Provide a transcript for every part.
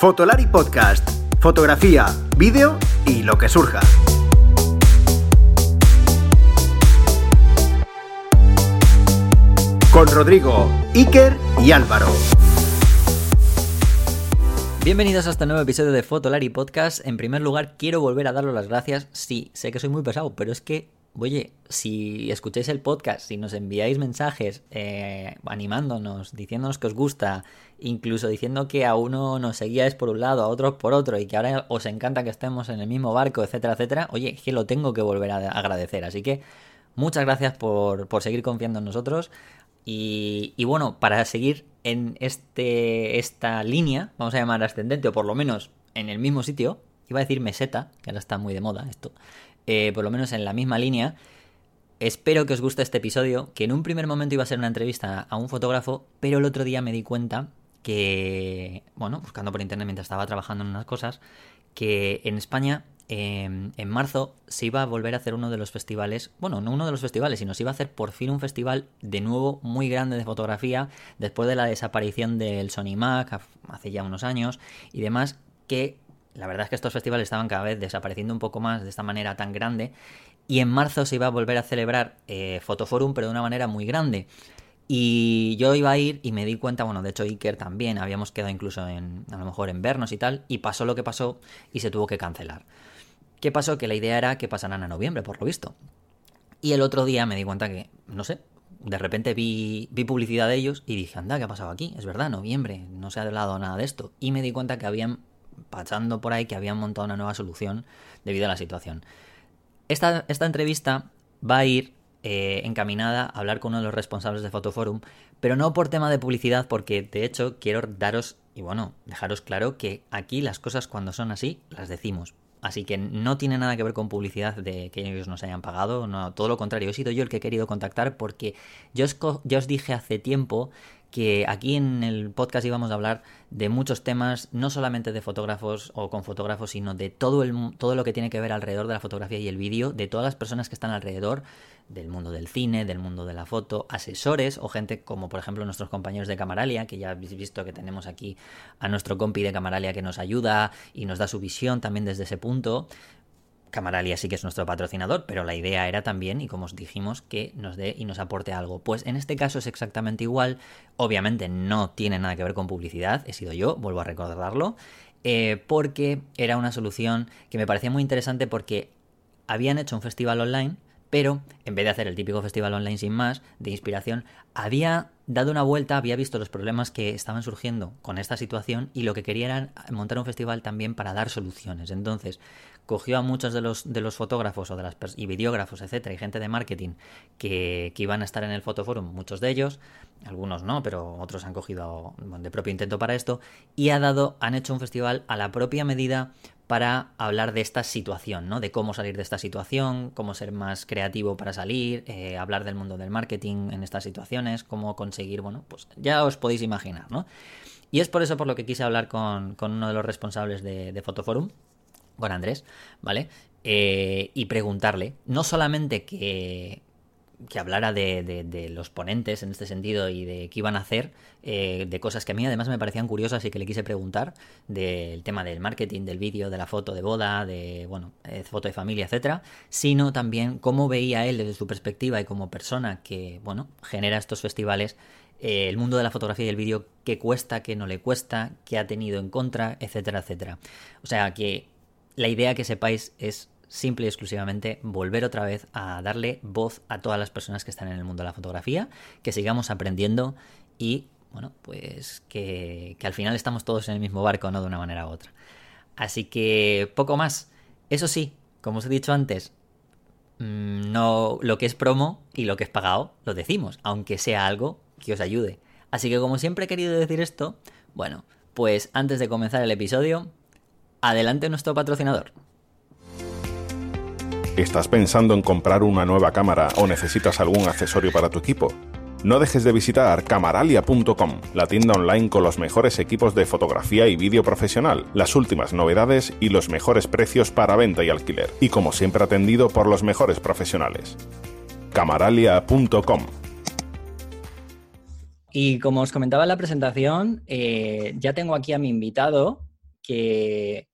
Fotolari Podcast. Fotografía, vídeo y lo que surja. Con Rodrigo, Iker y Álvaro. Bienvenidos a este nuevo episodio de Fotolari Podcast. En primer lugar, quiero volver a daros las gracias. Sí, sé que soy muy pesado, pero es que Oye, si escucháis el podcast, si nos enviáis mensajes eh, animándonos, diciéndonos que os gusta, incluso diciendo que a uno nos seguíais por un lado, a otros por otro, y que ahora os encanta que estemos en el mismo barco, etcétera, etcétera, oye, que lo tengo que volver a agradecer. Así que muchas gracias por, seguir confiando en nosotros. Y, y, bueno, para seguir en este, esta línea, vamos a llamar ascendente, o por lo menos en el mismo sitio, iba a decir meseta, que ahora está muy de moda esto. Eh, por lo menos en la misma línea. Espero que os guste este episodio, que en un primer momento iba a ser una entrevista a un fotógrafo, pero el otro día me di cuenta que, bueno, buscando por internet mientras estaba trabajando en unas cosas, que en España em, en marzo se iba a volver a hacer uno de los festivales, bueno, no uno de los festivales, sino se iba a hacer por fin un festival de nuevo muy grande de fotografía, después de la desaparición del Sony Mac hace ya unos años y demás, que la verdad es que estos festivales estaban cada vez desapareciendo un poco más de esta manera tan grande. Y en marzo se iba a volver a celebrar eh, Fotoforum, pero de una manera muy grande. Y yo iba a ir y me di cuenta, bueno, de hecho Iker también, habíamos quedado incluso en, a lo mejor en vernos y tal, y pasó lo que pasó y se tuvo que cancelar. ¿Qué pasó? Que la idea era que pasaran a noviembre, por lo visto. Y el otro día me di cuenta que, no sé, de repente vi, vi publicidad de ellos y dije, anda, ¿qué ha pasado aquí? Es verdad, noviembre, no se ha hablado nada de esto. Y me di cuenta que habían pasando por ahí que habían montado una nueva solución debido a la situación. Esta, esta entrevista va a ir eh, encaminada a hablar con uno de los responsables de Fotoforum, pero no por tema de publicidad, porque de hecho quiero daros y bueno, dejaros claro que aquí las cosas cuando son así las decimos. Así que no tiene nada que ver con publicidad de que ellos nos hayan pagado, no, todo lo contrario, he sido yo el que he querido contactar porque yo os, yo os dije hace tiempo que aquí en el podcast íbamos a hablar de muchos temas, no solamente de fotógrafos o con fotógrafos, sino de todo, el, todo lo que tiene que ver alrededor de la fotografía y el vídeo, de todas las personas que están alrededor del mundo del cine, del mundo de la foto, asesores o gente como por ejemplo nuestros compañeros de Camaralia, que ya habéis visto que tenemos aquí a nuestro compi de Camaralia que nos ayuda y nos da su visión también desde ese punto. Camaralia sí que es nuestro patrocinador, pero la idea era también, y como os dijimos, que nos dé y nos aporte algo. Pues en este caso es exactamente igual. Obviamente no tiene nada que ver con publicidad, he sido yo, vuelvo a recordarlo, eh, porque era una solución que me parecía muy interesante porque habían hecho un festival online, pero en vez de hacer el típico festival online sin más, de inspiración, había dado una vuelta, había visto los problemas que estaban surgiendo con esta situación y lo que quería era montar un festival también para dar soluciones. Entonces, cogió a muchos de los, de los fotógrafos o de las y videógrafos, etcétera, y gente de marketing que, que, iban a estar en el Fotoforum, muchos de ellos, algunos no, pero otros han cogido de propio intento para esto, y ha dado, han hecho un festival a la propia medida para hablar de esta situación, ¿no? De cómo salir de esta situación, cómo ser más creativo para salir, eh, hablar del mundo del marketing en estas situaciones, cómo conseguir, bueno, pues ya os podéis imaginar, ¿no? Y es por eso por lo que quise hablar con, con uno de los responsables de, de Fotoforum, con Andrés, ¿vale? Eh, y preguntarle, no solamente que, que hablara de, los ponentes en este sentido y de qué iban a hacer, eh, de cosas que a mí además me parecían curiosas y que le quise preguntar, del tema del marketing, del vídeo, de la foto de boda, de, bueno, eh, foto de familia, etcétera, sino también cómo veía él desde su perspectiva y como persona que, bueno, genera estos festivales, el mundo de la fotografía y el vídeo, qué cuesta, qué no le cuesta, qué ha tenido en contra, etcétera, etcétera. O sea que la idea que sepáis es simple y exclusivamente volver otra vez a darle voz a todas las personas que están en el mundo de la fotografía, que sigamos aprendiendo y, bueno, pues que, al final estamos todos en el mismo barco, ¿no? De una manera u otra. Así que poco más. Eso sí, como os he dicho antes, mm, no lo que es promo y lo que es pagado lo decimos, aunque sea algo que os ayude. Así que como siempre he querido decir esto, bueno, pues antes de comenzar el episodio, Adelante nuestro patrocinador. ¿Estás pensando en comprar una nueva cámara o necesitas algún accesorio para tu equipo? No dejes de visitar camaralia.com, la tienda online con los mejores equipos de fotografía y vídeo profesional, las últimas novedades y los mejores precios para venta y alquiler, y como siempre atendido por los mejores profesionales. camaralia.com Y como os comentaba en la presentación, eh, ya tengo aquí a mi invitado, que,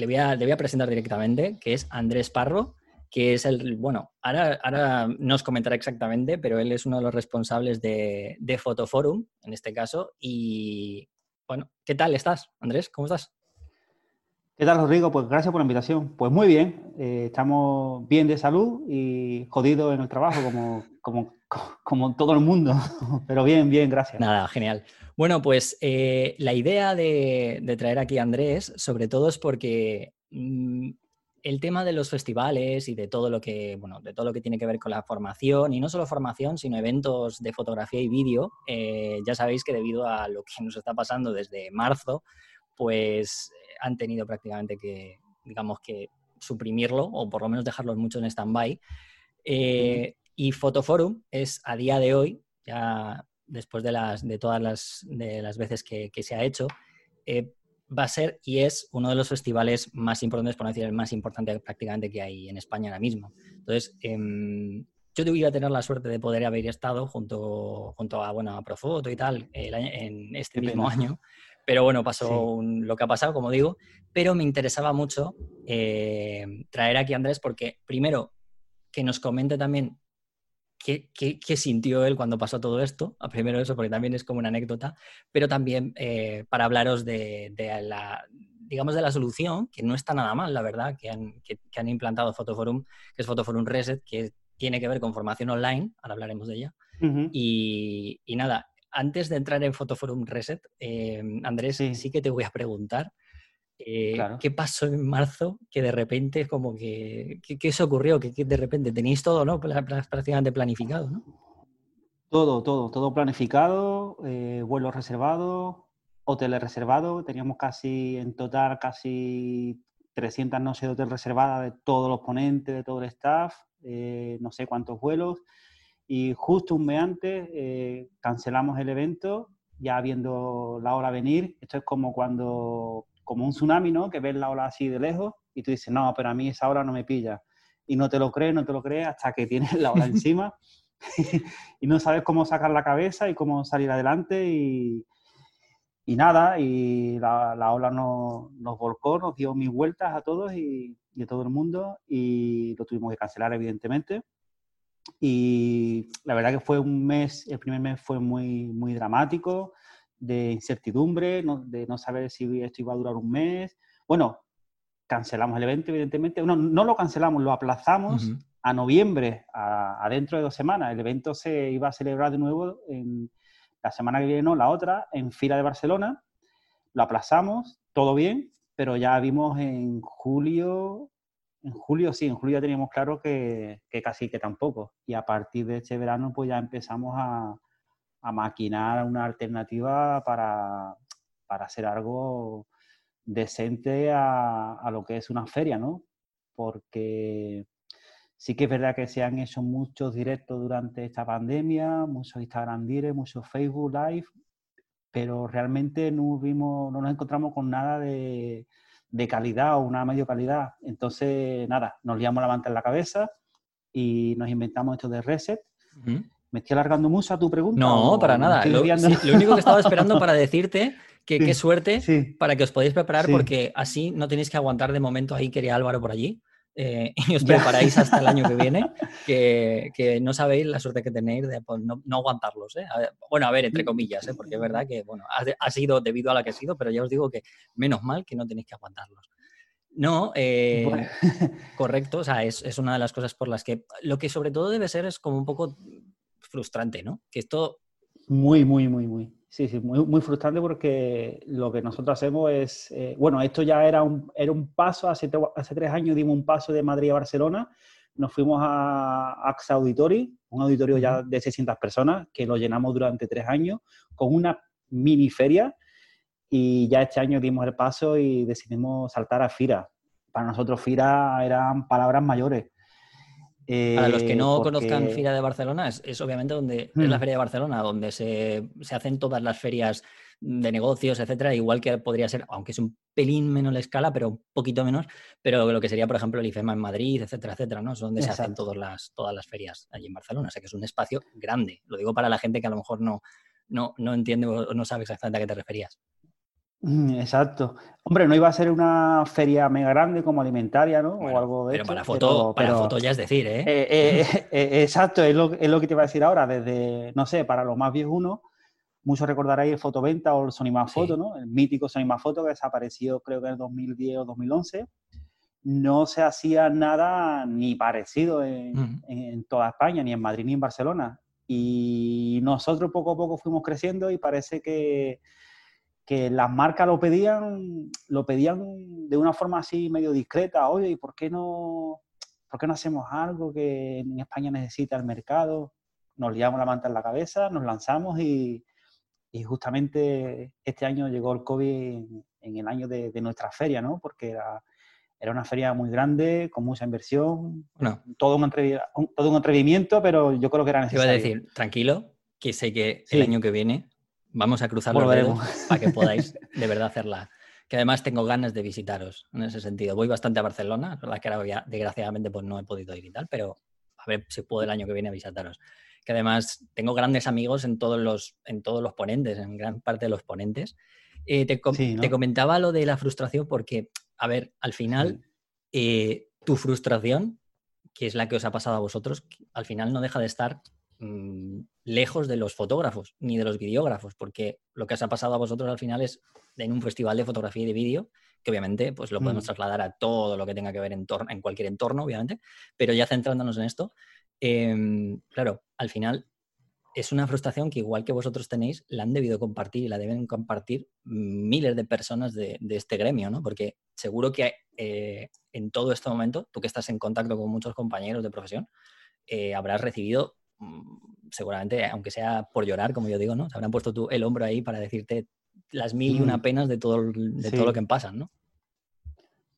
le voy a, presentar directamente, que es Andrés Parro, que es el, bueno, ahora, ahora no os comentará exactamente, pero él es uno de los responsables de, de Fotoforum, en este caso. Y, bueno, ¿qué tal estás, Andrés? ¿Cómo estás? ¿Qué tal, Rodrigo? Pues gracias por la invitación. Pues muy bien, eh, estamos bien de salud y jodidos en el trabajo, como, como, como todo el mundo, pero bien, bien, gracias. Nada, genial. Bueno, pues eh, la idea de, de, traer aquí a Andrés, sobre todo es porque mmm, el tema de los festivales y de todo lo que, bueno, de todo lo que tiene que ver con la formación, y no solo formación, sino eventos de fotografía y vídeo, eh, ya sabéis que debido a lo que nos está pasando desde marzo, pues han tenido prácticamente que, digamos que, suprimirlo o por lo menos dejarlos mucho en stand-by. Eh, y Fotoforum es a día de hoy, ya después de, las, de todas las, de las veces que, que se ha hecho, eh, va a ser y es uno de los festivales más importantes, por no decir el más importante prácticamente que hay en España ahora mismo. Entonces, eh, yo iba a tener la suerte de poder haber estado junto, junto a, bueno, a Profoto y tal el, en este Qué mismo pena. año. Pero bueno, pasó sí. un, lo que ha pasado, como digo, pero me interesaba mucho eh, traer aquí a Andrés porque, primero, que nos comente también qué, qué, qué, sintió él cuando pasó todo esto. Primero eso, porque también es como una anécdota, pero también eh, para hablaros de, de, la digamos de la solución, que no está nada mal, la verdad, que han, que, que han implantado Fotoforum, que es Fotoforum Reset, que tiene que ver con formación online, ahora hablaremos de ella. Uh -huh. y, y, nada, antes de entrar en Fotoforum Reset, eh, Andrés, sí. sí. que te voy a preguntar eh, claro. qué pasó en marzo que de repente como que, ¿qué, se ocurrió? Que, que, de repente tenéis todo, ¿no? Prácticamente planificado, ¿no? Todo, todo, todo planificado, eh, vuelos reservados, hoteles reservados, teníamos casi, en total, casi 300 noches de hotel reservadas de todos los ponentes, de todo el staff, eh, no sé cuántos vuelos, y justo un mes antes eh, cancelamos el evento, ya viendo la hora venir. Esto es como cuando, como un tsunami, ¿no? Que ves la ola así de lejos y tú dices, no, pero a mí esa hora no me pilla. Y no te lo crees, no te lo crees hasta que tienes la ola encima y no sabes cómo sacar la cabeza y cómo salir adelante y, y nada, y la, la ola nos, nos, volcó, nos dio mil vueltas a todos y, y a todo el mundo y lo tuvimos que cancelar, evidentemente. Y la verdad que fue un mes, el primer mes fue muy, muy dramático, de incertidumbre, no, de no saber si esto iba a durar un mes. Bueno, cancelamos el evento, evidentemente. No, no lo cancelamos, lo aplazamos uh -huh. a noviembre, a, a, dentro de dos semanas. El evento se iba a celebrar de nuevo en la semana que viene, no, la otra, en Fila de Barcelona. Lo aplazamos, todo bien, pero ya vimos en julio en julio sí, en julio ya teníamos claro que, que, casi que tampoco. Y a partir de este verano pues ya empezamos a, a maquinar una alternativa para, para hacer algo decente a, a, lo que es una feria, ¿no? Porque sí que es verdad que se han hecho muchos directos durante esta pandemia, muchos Instagram Direct, muchos Facebook Live, pero realmente no, vimos, no nos encontramos con nada de de calidad o una medio calidad. Entonces, nada, nos liamos la manta en la cabeza y nos inventamos esto de reset. ¿Me estoy alargando mucho a tu pregunta? No, para nada. Lo, sí, lo, único que estaba esperando para decirte que sí, qué suerte sí. para que os podáis preparar porque así no tenéis que aguantar de momento ahí quería Álvaro por allí. Eh, y os preparáis hasta el año que viene, que, que, no sabéis la suerte que tenéis de pues, no, no, aguantarlos. ¿eh? Bueno, a ver, entre comillas, ¿eh? porque es verdad que bueno, ha, ha, sido debido a la que ha sido, pero ya os digo que menos mal que no tenéis que aguantarlos. No, eh, bueno. correcto, o sea, es, es, una de las cosas por las que lo que sobre todo debe ser es como un poco frustrante, ¿no? Que esto... Muy, muy, muy, muy. Sí, sí, muy, muy frustrante porque lo que nosotros hacemos es, eh, bueno, esto ya era un, era un paso, hace, hace tres años dimos un paso de Madrid a Barcelona, nos fuimos a AXA Auditori, un auditorio ya de 600 personas, que lo llenamos durante tres años, con una mini feria, y ya este año dimos el paso y decidimos saltar a FIRA. Para nosotros FIRA eran palabras mayores. Eh, Para los que no porque... conozcan Feria de Barcelona, es, es obviamente donde mm. es la Feria de Barcelona, donde se, se, hacen todas las ferias de negocios, etcétera, igual que podría ser, aunque es un pelín menos la escala, pero un poquito menos, pero lo que sería, por ejemplo, el IFEMA en Madrid, etcétera, etcétera, ¿no? Es donde Exacto. se hacen todas las, todas las ferias allí en Barcelona. O sea que es un espacio grande. Lo digo para la gente que a lo mejor no, no, no entiende o no sabe exactamente a qué te referías. Exacto. Hombre, no iba a ser una feria mega grande como alimentaria, ¿no? o algo de pero para foto, para foto ya es decir, ¿eh? eh, eh, eh exacto, es lo, es lo, que te iba a decir ahora. Desde, no sé, para los más uno, muchos recordaréis el Fotoventa o el Sony Más Foto, ¿no? El mítico Sony Más Foto que desapareció creo que en el 2010 o 2011. No se hacía nada ni parecido en, en toda España, ni en Madrid ni en Barcelona. Y nosotros poco a poco fuimos creciendo y parece que que las marcas lo pedían, lo pedían de una forma así medio discreta, oye, ¿y por qué no, por qué no hacemos algo que en España necesita el mercado? Nos liamos la manta en la cabeza, nos lanzamos y, y justamente este año llegó el COVID en, el año de, nuestra feria, ¿no? Porque era, era una feria muy grande, con mucha inversión, todo, un todo un atrevimiento, pero yo creo que era necesario. Iba a decir, tranquilo, que sé que el año que viene Vamos a cruzar los dedos para que podáis de verdad hacerla. Que además tengo ganas de visitaros en ese sentido. Voy bastante a Barcelona, la que ahora desgraciadamente pues no he podido ir y tal, pero a ver si puedo el año que viene visitaros. Que además tengo grandes amigos en todos los, en todos los ponentes, en gran parte de los ponentes. Eh, te, comentaba lo de la frustración porque, a ver, al final, eh, tu frustración, que es la que os ha pasado a vosotros, al final no deja de estar Mm, lejos de los fotógrafos ni de los videógrafos, porque lo que os ha pasado a vosotros al final es en un festival de fotografía y de vídeo, que obviamente pues lo podemos mm. trasladar a todo lo que tenga que ver en, en cualquier entorno, obviamente, pero ya centrándonos en esto, em, claro, al final es una frustración que igual que vosotros tenéis, la han debido compartir y la deben compartir miles de personas de, este gremio, ¿no? Porque seguro que eh, en todo este momento, tú que estás en contacto con muchos compañeros de profesión, eh, habrás recibido seguramente, aunque sea por llorar, como yo digo, ¿no? Se habrán puesto tú el hombro ahí para decirte las mil y una mm. penas de todo, de todo lo que pasan, ¿no?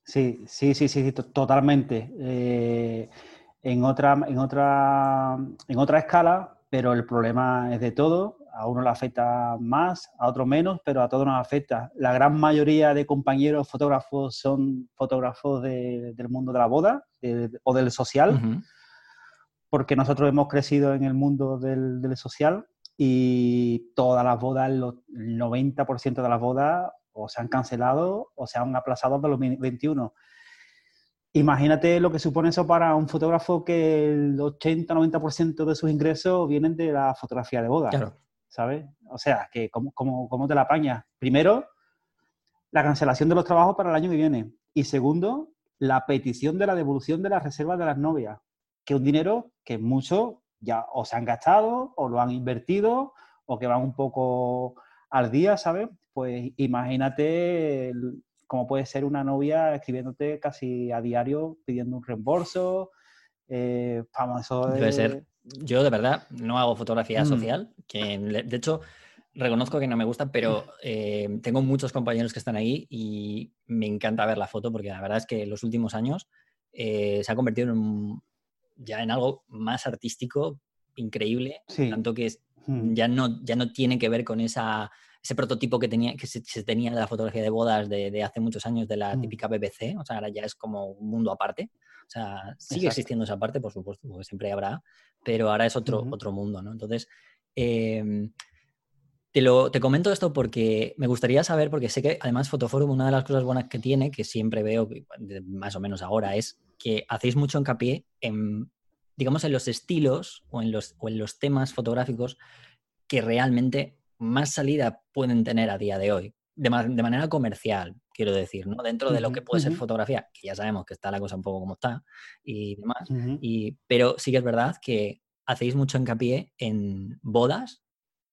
Sí, sí, sí, sí, totalmente. Eh, en, otra, en, otra, en otra escala, pero el problema es de todo. A uno le afecta más, a otro menos, pero a todos nos afecta. La gran mayoría de compañeros fotógrafos son fotógrafos del mundo de la boda o del social porque nosotros hemos crecido en el mundo del, social y todas las bodas, el 90% de las bodas o se han cancelado o se han aplazado hasta 2021. Imagínate lo que supone eso para un fotógrafo que el 80-90% de sus ingresos vienen de la fotografía de boda. Claro. ¿Sabes? O sea, que ¿cómo, cómo te la apañas? Primero, la cancelación de los trabajos para el año que viene. Y segundo, la petición de la devolución de las reservas de las novias que un dinero que muchos ya o se han gastado o lo han invertido o que van un poco al día, ¿sabes? Pues imagínate cómo puede ser una novia escribiéndote casi a diario pidiendo un reembolso. Eh, vamos, eso Debe ser. Yo de verdad no hago fotografía mm. social, que de hecho reconozco que no me gusta, pero eh, tengo muchos compañeros que están ahí y me encanta ver la foto porque la verdad es que en los últimos años eh, se ha convertido en un, ya en algo más artístico, increíble, tanto que mm. ya, no, ya no tiene que ver con esa, ese prototipo que, tenía, que se, tenía de la fotografía de bodas de, hace muchos años, de la mm. típica BBC, o sea, ahora ya es como un mundo aparte. O sea, sigue existiendo esa parte, por supuesto, porque siempre habrá, pero ahora es otro, otro mundo, ¿no? Entonces, em, te, lo, te comento esto porque me gustaría saber, porque sé que además Fotoforum, una de las cosas buenas que tiene, que siempre veo, más o menos ahora, es que hacéis mucho hincapié en, digamos, en los estilos o en los, o en los temas fotográficos que realmente más salida pueden tener a día de hoy, de, manera comercial, quiero decir, ¿no? Dentro de lo que puede ser fotografía, que ya sabemos que está la cosa un poco como está y demás, y, pero sí que es verdad que hacéis mucho hincapié en bodas,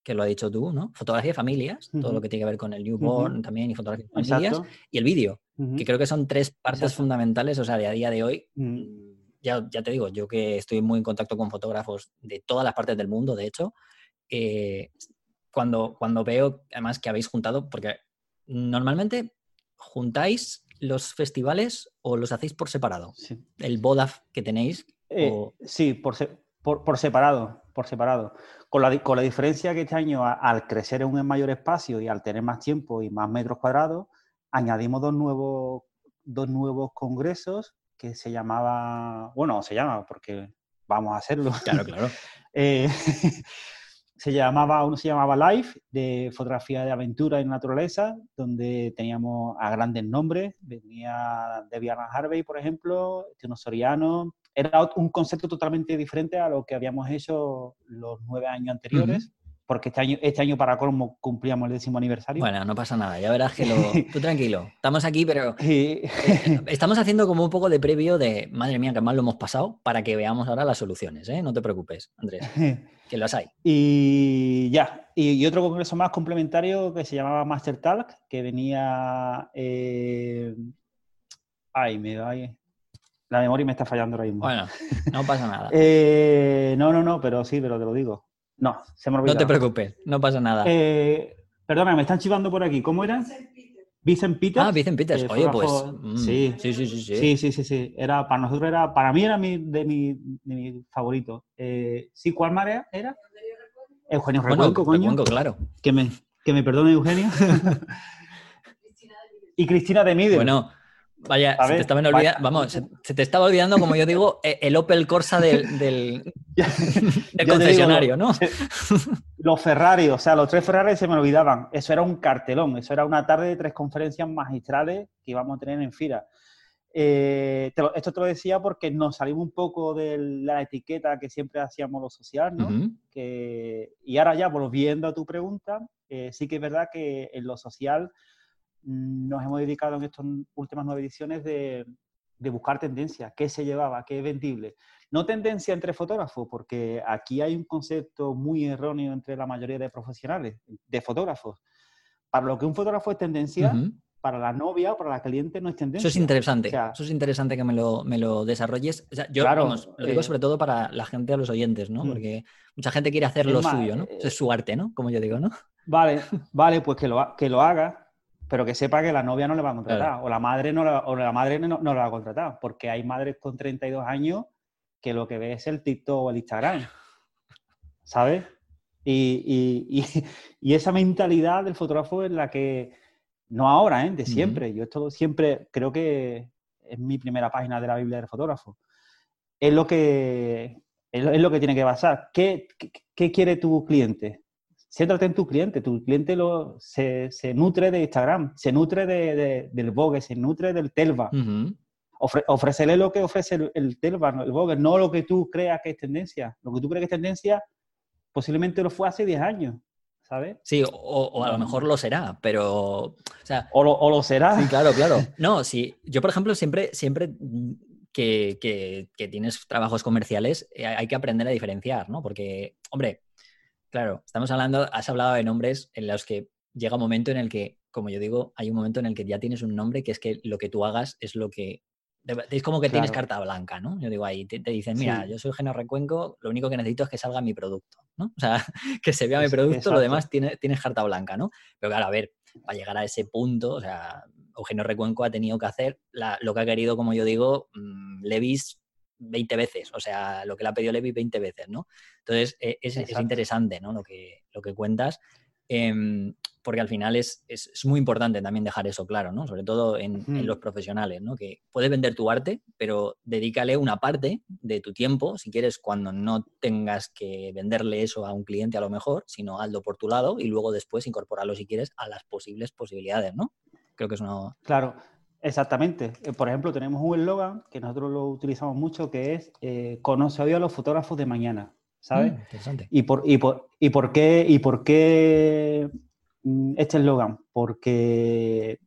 que lo ha dicho tú, ¿no? Fotografía de familias, todo lo que tiene que ver con el newborn también y fotografía de familias, y el vídeo que creo que son tres partes fundamentales, o sea, de a día de hoy, ya, ya, te digo, yo que estoy muy en contacto con fotógrafos de todas las partes del mundo, de hecho, eh, cuando, cuando veo además que habéis juntado, porque normalmente juntáis los festivales o los hacéis por separado, el BODAF que tenéis. Eh, sí, por, por, separado, por separado. Con la, con la diferencia que este año, al crecer en un mayor espacio y al tener más tiempo y más metros cuadrados, añadimos dos nuevos, dos nuevos congresos que se llamaba, bueno, se llama porque vamos a hacerlo. Claro, claro. Eh, se llamaba, uno se llamaba Life, de fotografía de aventura en naturaleza, donde teníamos a grandes nombres. Venía Debian Harvey, por ejemplo, Tino Soriano. Era un concepto totalmente diferente a lo que habíamos hecho los nueve años anteriores porque este año, este año para colmo cumplíamos el décimo aniversario. Bueno, no pasa nada, ya verás que lo... Tú tranquilo, estamos aquí, pero eh, estamos haciendo como un poco de previo de, madre mía, que mal lo hemos pasado, para que veamos ahora las soluciones, ¿eh? No te preocupes, Andrés, que las hay. Y ya, y, otro congreso más complementario que se llamaba Master Talk, que venía... Eh... Ay, me da... La memoria me está fallando ahora mismo. Bueno, no pasa nada. Eh, no, no, no, pero sí, pero te lo digo. No, se me olvidó. No te preocupes, no pasa nada. Eh, perdona, me están chivando por aquí. ¿Cómo era? Vicent Peters. Ah, Vicent Peters. Oye, pues. Mm, sí. Sí, sí, sí, sí. Sí, sí, sí, Era, para nosotros era, para mí era mi, de mi, de mi favorito. Eh, sí, ¿cuál marea era? Eugenio Recuenco, coño. Recuenco, claro. Que me, que me perdone Eugenio. y Cristina de Mide. Bueno, Vaya, se te, estaba olvidando, vamos, se, te estaba olvidando, como yo digo, e, el Opel Corsa del, del, concesionario, ¿no? Los Ferrari, o sea, los tres Ferrari se me olvidaban. Eso era un cartelón, eso era una tarde de tres conferencias magistrales que íbamos a tener en FIRA. Eh, esto te lo decía porque nos salimos un poco de la etiqueta que siempre hacíamos lo social, ¿no? que, y ahora ya, volviendo a tu pregunta, eh, sí que es verdad que en lo social nos hemos dedicado en estas últimas nueve ediciones de, buscar tendencias, qué se llevaba, qué es vendible. No tendencia entre fotógrafos, porque aquí hay un concepto muy erróneo entre la mayoría de profesionales, de fotógrafos. Para lo que un fotógrafo es tendencia, para la novia o para la cliente no es tendencia. Eso es interesante. Eso es interesante que me lo, me lo desarrolles. yo lo digo eh, sobre todo para la gente, a los oyentes, ¿no? Mm. Porque mucha gente quiere hacer lo suyo, ¿no? es su arte, ¿no? Como yo digo, ¿no? Vale, vale, pues que lo, que lo haga, pero que sepa que la novia no le va a contratar, o la madre no, la, o la madre no, no, la va a contratar, porque hay madres con 32 años que lo que ve es el TikTok o el Instagram, ¿sabes? Y, y, y, esa mentalidad del fotógrafo es la que, no ahora, ¿eh? de siempre, yo esto siempre creo que es mi primera página de la Biblia del fotógrafo, es lo que, es lo, que tiene que basar. ¿Qué, qué, qué quiere tu cliente? Céntrate en tu cliente. Tu cliente lo, se, se nutre de Instagram, se nutre de, del Vogue, se nutre del Telva. ofrecele lo que ofrece el, Telva, el Vogue, no lo que tú creas que es tendencia. Lo que tú crees que es tendencia posiblemente lo fue hace 10 años. ¿sabes? Sí, o, a lo mejor lo será, pero. O, sea, o, lo, será. Sí, claro, claro. No, sí. Yo, por ejemplo, siempre, siempre que, que, que tienes trabajos comerciales, eh, hay que aprender a diferenciar, ¿no? Porque, hombre, Claro, estamos hablando, has hablado de nombres en los que llega un momento en el que, como yo digo, hay un momento en el que ya tienes un nombre que es que lo que tú hagas es lo que... Es como que tienes carta blanca, ¿no? Yo digo ahí, te, dicen, mira, yo soy Genio Recuenco, lo único que necesito es que salga mi producto, ¿no? O sea, que se vea mi producto, lo demás tiene, tienes carta blanca, ¿no? Pero claro, a ver, para llegar a ese punto, o sea, Eugenio Recuenco ha tenido que hacer lo que ha querido, como yo digo, mm, Levis 20 veces, o sea, lo que le ha pedido Levi 20 veces, ¿no? Entonces, e, es, interesante, ¿no? Lo que, lo que cuentas, em, porque al final es, es, muy importante también dejar eso claro, ¿no? Sobre todo en, los profesionales, ¿no? Que puedes vender tu arte, pero dedícale una parte de tu tiempo, si quieres, cuando no tengas que venderle eso a un cliente a lo mejor, sino hazlo por tu lado y luego después incorporarlo, si quieres, a las posibles posibilidades, ¿no? Creo que es una... Claro, Exactamente. Eh, por ejemplo, tenemos un eslogan que nosotros lo utilizamos mucho que es eh, conoce hoy a los fotógrafos de mañana, ¿sabes? Mm, interesante. ¿Y por, y, por, y, por qué, ¿Y por qué mm, este eslogan? Porque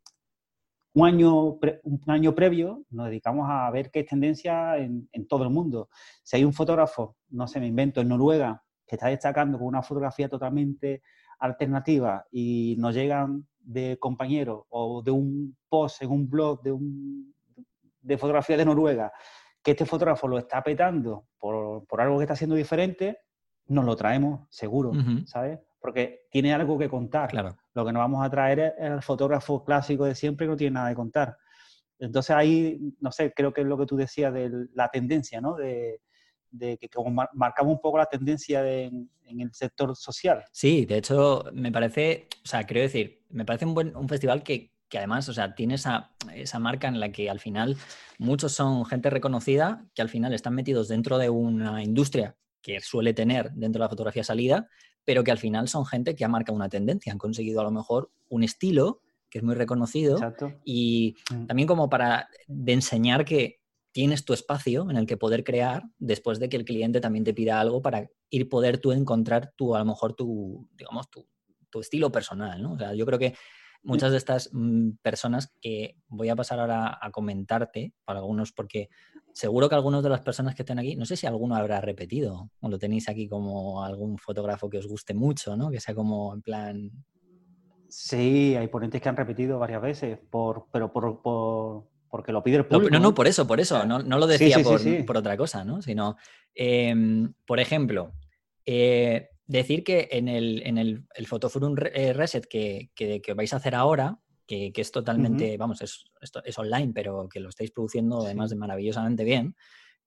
un año, un año previo nos dedicamos a ver qué es tendencia en, en todo el mundo. Si hay un fotógrafo, no sé, me invento, en Noruega, que está destacando con una fotografía totalmente alternativa y nos llegan de compañeros o de un post en un blog de, un, de fotografía de Noruega, que este fotógrafo lo está petando por, por algo que está haciendo diferente, nos lo traemos seguro, ¿sabes? Porque tiene algo que contar. Claro. Lo que nos vamos a traer es el fotógrafo clásico de siempre que no tiene nada que contar. Entonces ahí, no sé, creo que es lo que tú decías de la tendencia, ¿no? De, de que como marcamos un poco la tendencia en el sector social. Sí, de hecho, me parece, o sea, quiero decir, me parece un buen un festival que, que además, o sea, tiene esa, esa, marca en la que al final muchos son gente reconocida, que al final están metidos dentro de una industria que suele tener dentro de la fotografía salida, pero que al final son gente que ha marcado una tendencia, han conseguido a lo mejor un estilo que es muy reconocido y mm. también como para de enseñar que tienes tu espacio en el que poder crear después de que el cliente también te pida algo para ir poder tú encontrar tu, a lo mejor tu, digamos, tu, estilo personal, ¿no? O sea, yo creo que muchas de estas mm, personas que voy a pasar ahora a comentarte, para algunos, porque seguro que algunos de las personas que estén aquí, no sé si alguno habrá repetido, o lo tenéis aquí como algún fotógrafo que os guste mucho, ¿no? Que sea como en plan... Sí, hay ponentes que han repetido varias veces, por, pero por, porque lo pide el público. No, no, por eso, por eso, no, lo decía por, otra cosa, ¿no? Sino, em, por ejemplo, eh, decir que en el, en el, Photoforum eh, Reset que, que, vais a hacer ahora, que, es totalmente, vamos, es, es, online, pero que lo estáis produciendo además de maravillosamente bien,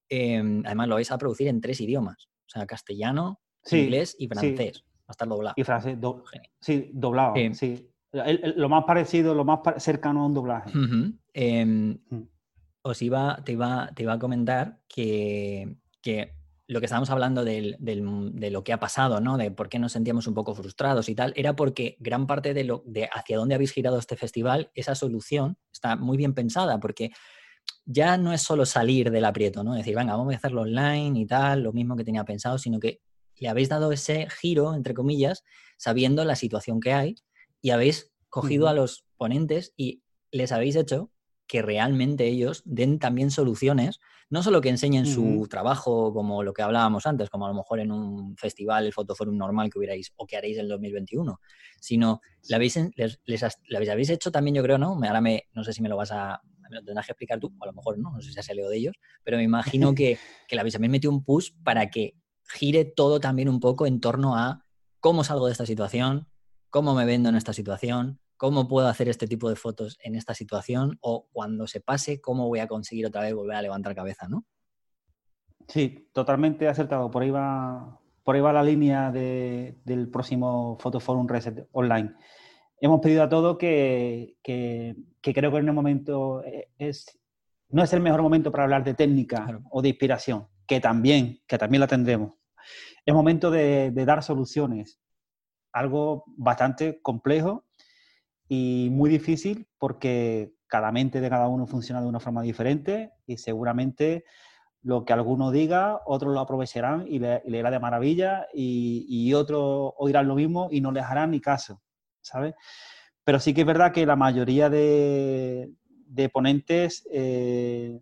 em, además lo vais a producir en tres idiomas, o sea, castellano, inglés y francés. Va a estar doblado. Y francés, sí, doblado, lo más parecido, lo más cercano a un doblaje. Em, mm. Os iba, te iba, te iba a comentar que, que lo que estábamos hablando de lo que ha pasado, ¿no? De por qué nos sentíamos un poco frustrados y tal, era porque gran parte de lo de hacia dónde habéis girado este festival, esa solución está muy bien pensada, porque ya no es solo salir del aprieto, ¿no? Decir, venga, vamos a hacerlo online y tal, lo mismo que tenía pensado, sino que le habéis dado ese giro, entre comillas, sabiendo la situación que hay y habéis cogido a los ponentes y les habéis hecho que realmente ellos den también soluciones, no solo que enseñen su trabajo como lo que hablábamos antes, como a lo mejor en un festival, el Fotoforum normal que hubierais o que haréis en el 2021, sino le habéis, les, habéis hecho también, yo creo, ¿no? Ahora me, no sé si me lo vas a, me lo tendrás que explicar tú, a lo mejor no, no sé si has salido de ellos, pero me imagino que, que le habéis también metido un push para que gire todo también un poco en torno a cómo salgo de esta situación, cómo me vendo en esta situación, cómo puedo hacer este tipo de fotos en esta situación o cuando se pase, cómo voy a conseguir otra vez volver a levantar cabeza, ¿no? Sí, totalmente acertado. Por ahí va, por ahí va la línea del próximo Fotoforum Reset Online. Hemos pedido a todo que, creo que en un momento eh, es, no es el mejor momento para hablar de técnica o de inspiración, que también, que también la tendremos. Es momento de dar soluciones, algo bastante complejo y muy difícil porque cada mente de cada uno funciona de una forma diferente y seguramente lo que alguno diga, otros lo aprovecharán y le, irá de maravilla y, otros oirán lo mismo y no les harán ni caso, ¿sabes? Pero sí que es verdad que la mayoría de, ponentes eh,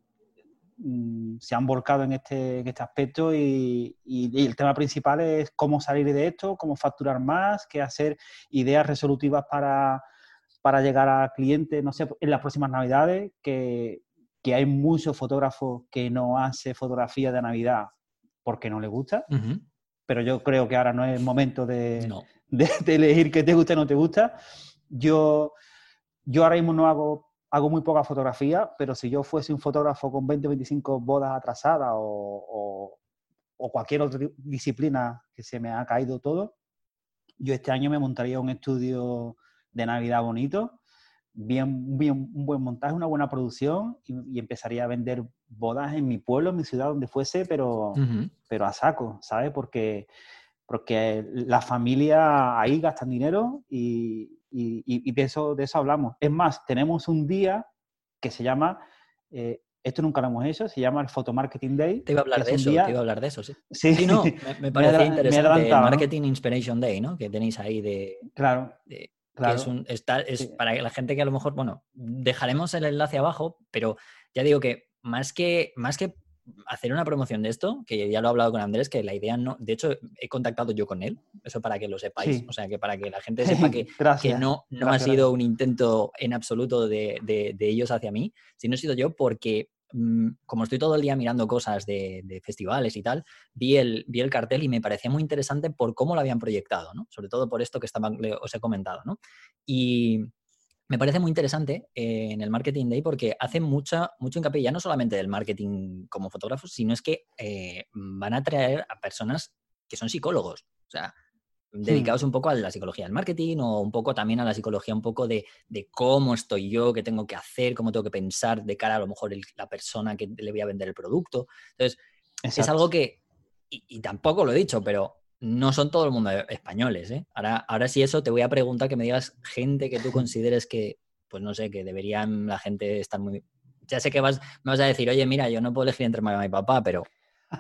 se han volcado en este, este aspecto y, y, el tema principal es cómo salir de esto, cómo facturar más, qué hacer ideas resolutivas para, para llegar a clientes, no sé, en las próximas navidades, que, hay muchos fotógrafos que no hace fotografía de Navidad porque no le gusta, pero yo creo que ahora no es el momento de, elegir qué te gusta y no te gusta. Yo, yo ahora mismo no hago, hago muy poca fotografía, pero si yo fuese un fotógrafo con 20 25 bodas atrasadas o, o cualquier otra disciplina que se me ha caído todo, yo este año me montaría un estudio de Navidad bonito, bien, bien, un buen montaje, una buena producción y, empezaría a vender bodas en mi pueblo, en mi ciudad, donde fuese, pero, pero a saco, ¿sabes? Porque, porque la familia ahí gastan dinero y, y, de, eso, de eso hablamos. Es más, tenemos un día que se llama... Eh, esto nunca lo hemos hecho, se llama el Photo Marketing Day. Te iba a hablar de eso, te iba a hablar de eso, sí. Sí, no, me, parece interesante. el Marketing Inspiration Day, ¿no? Que tenéis ahí de... Claro es, un, está, es para la gente que a lo mejor, bueno, dejaremos el enlace abajo, pero ya digo que más que, más que hacer una promoción de esto, que ya lo he hablado con Andrés, que la idea no, de hecho he contactado yo con él, eso para que lo sepáis, o sea, que para que la gente sepa que, que no, no ha sido un intento en absoluto de, de, de, ellos hacia mí, sino ha sido yo porque Mm, como estoy todo el día mirando cosas de, festivales y tal, vi el, vi el cartel y me parecía muy interesante por cómo lo habían proyectado, ¿no? Sobre todo por esto que estaba, os he comentado, ¿no? Y me parece muy interesante eh, en el Marketing Day porque hace mucha, mucho hincapié ya no solamente del marketing como fotógrafos, sino es que eh, van a traer a personas que son psicólogos. O sea, Hmm. dedicados un poco a la psicología del marketing o un poco también a la psicología un poco de, cómo estoy yo, qué tengo que hacer, cómo tengo que pensar de cara a lo mejor la persona que le voy a vender el producto. Entonces, es algo que, y, tampoco lo he dicho, pero no son todo el mundo españoles, ¿eh? Ahora, ahora sí eso te voy a preguntar que me digas gente que tú consideres que, pues no sé, que deberían la gente estar muy... Ya sé que vas, me vas a decir, oye, mira, yo no puedo elegir entre mamá y papá, pero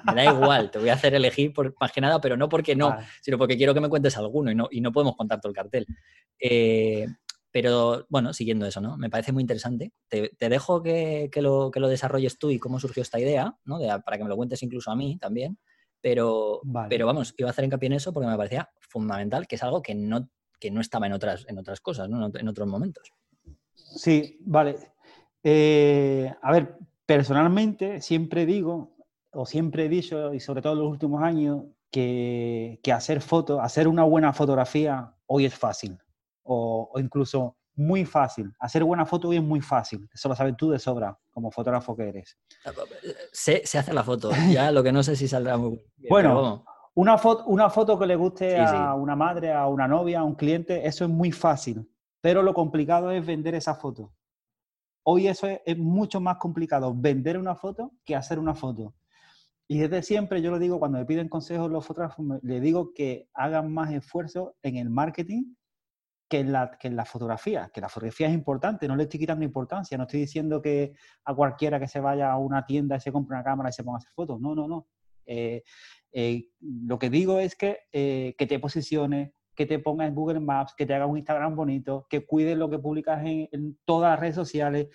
me da igual, te voy a hacer elegir por, más que nada, pero no porque no, sino porque quiero que me cuentes alguno y no, y no podemos contar todo el cartel. Eh, pero bueno, siguiendo eso, ¿no? Me parece muy interesante. Te, dejo que, lo, que lo desarrolles tú y cómo surgió esta idea, ¿no? para que me lo cuentes incluso a mí también. Pero, pero vamos, iba a hacer hincapié en eso porque me parecía fundamental, que es algo que no, que no estaba en otras, en otras cosas, ¿no? en otros momentos. Sí, vale. Eh, a ver, personalmente siempre digo, o siempre he dicho, y sobre todo en los últimos años, que, que hacer fotos, hacer una buena fotografía hoy es fácil o, incluso muy fácil. Hacer buena foto hoy es muy fácil. Eso lo sabes tú de sobra, como fotógrafo que eres. Se, se hace la foto, ya lo que no sé si saldrá muy bien. Bueno, una, foto, una foto que le guste a una madre, a una novia, a un cliente, eso es muy fácil. Pero lo complicado es vender esa foto. Hoy eso es, mucho más complicado, vender una foto que hacer una foto. Y desde siempre yo lo digo, cuando me piden consejos los fotógrafos, le digo que hagan más esfuerzo en el marketing que en, la, que la fotografía, que la fotografía es importante, no le estoy quitando importancia, no estoy diciendo que a cualquiera que se vaya a una tienda se compre una cámara y se ponga a hacer fotos, no, no, no. Eh, eh, lo que digo es que, eh, que te posiciones, que te pongas en Google Maps, que te haga un Instagram bonito, que cuides lo que publicas en, todas las redes sociales,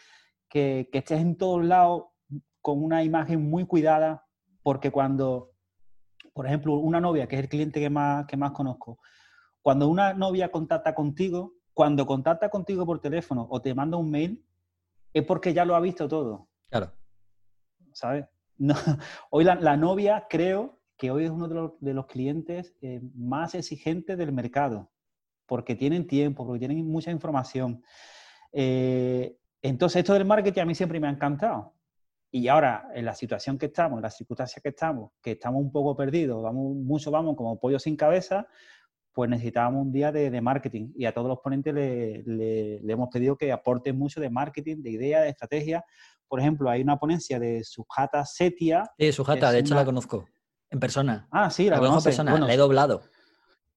que, que estés en todos lados con una imagen muy cuidada, porque cuando, por ejemplo, una novia, que es el cliente que más, que más conozco, cuando una novia contacta contigo, cuando contacta contigo por teléfono o te manda un mail, es porque ya lo ha visto todo. Claro. ¿Sabes? hoy la, novia creo que hoy es uno de los, clientes eh, más exigentes del mercado, porque tienen tiempo, porque tienen mucha información. Eh, entonces, esto del marketing a mí siempre me ha encantado. Y ahora, en la situación que estamos, en las circunstancias que estamos, que estamos un poco perdidos, vamos, mucho vamos como pollo sin cabeza, pues necesitábamos un día de, marketing y a todos los ponentes le, hemos pedido que aporten mucho de marketing, de idea, de estrategia. Por ejemplo, hay una ponencia de Sujata Setia. Sí, Sujata, de hecho la conozco en persona. Ah, sí, la, conozco en persona, la he doblado.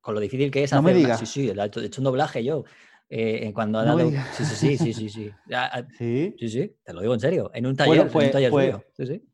Con lo difícil que es no me digas. Sí, sí, he hecho un doblaje yo. Eh, cuando ha dado... sí, sí, sí, sí, sí, sí. Sí, sí, te lo digo en serio. En un taller, en un pues, taller pues, Sí, sí.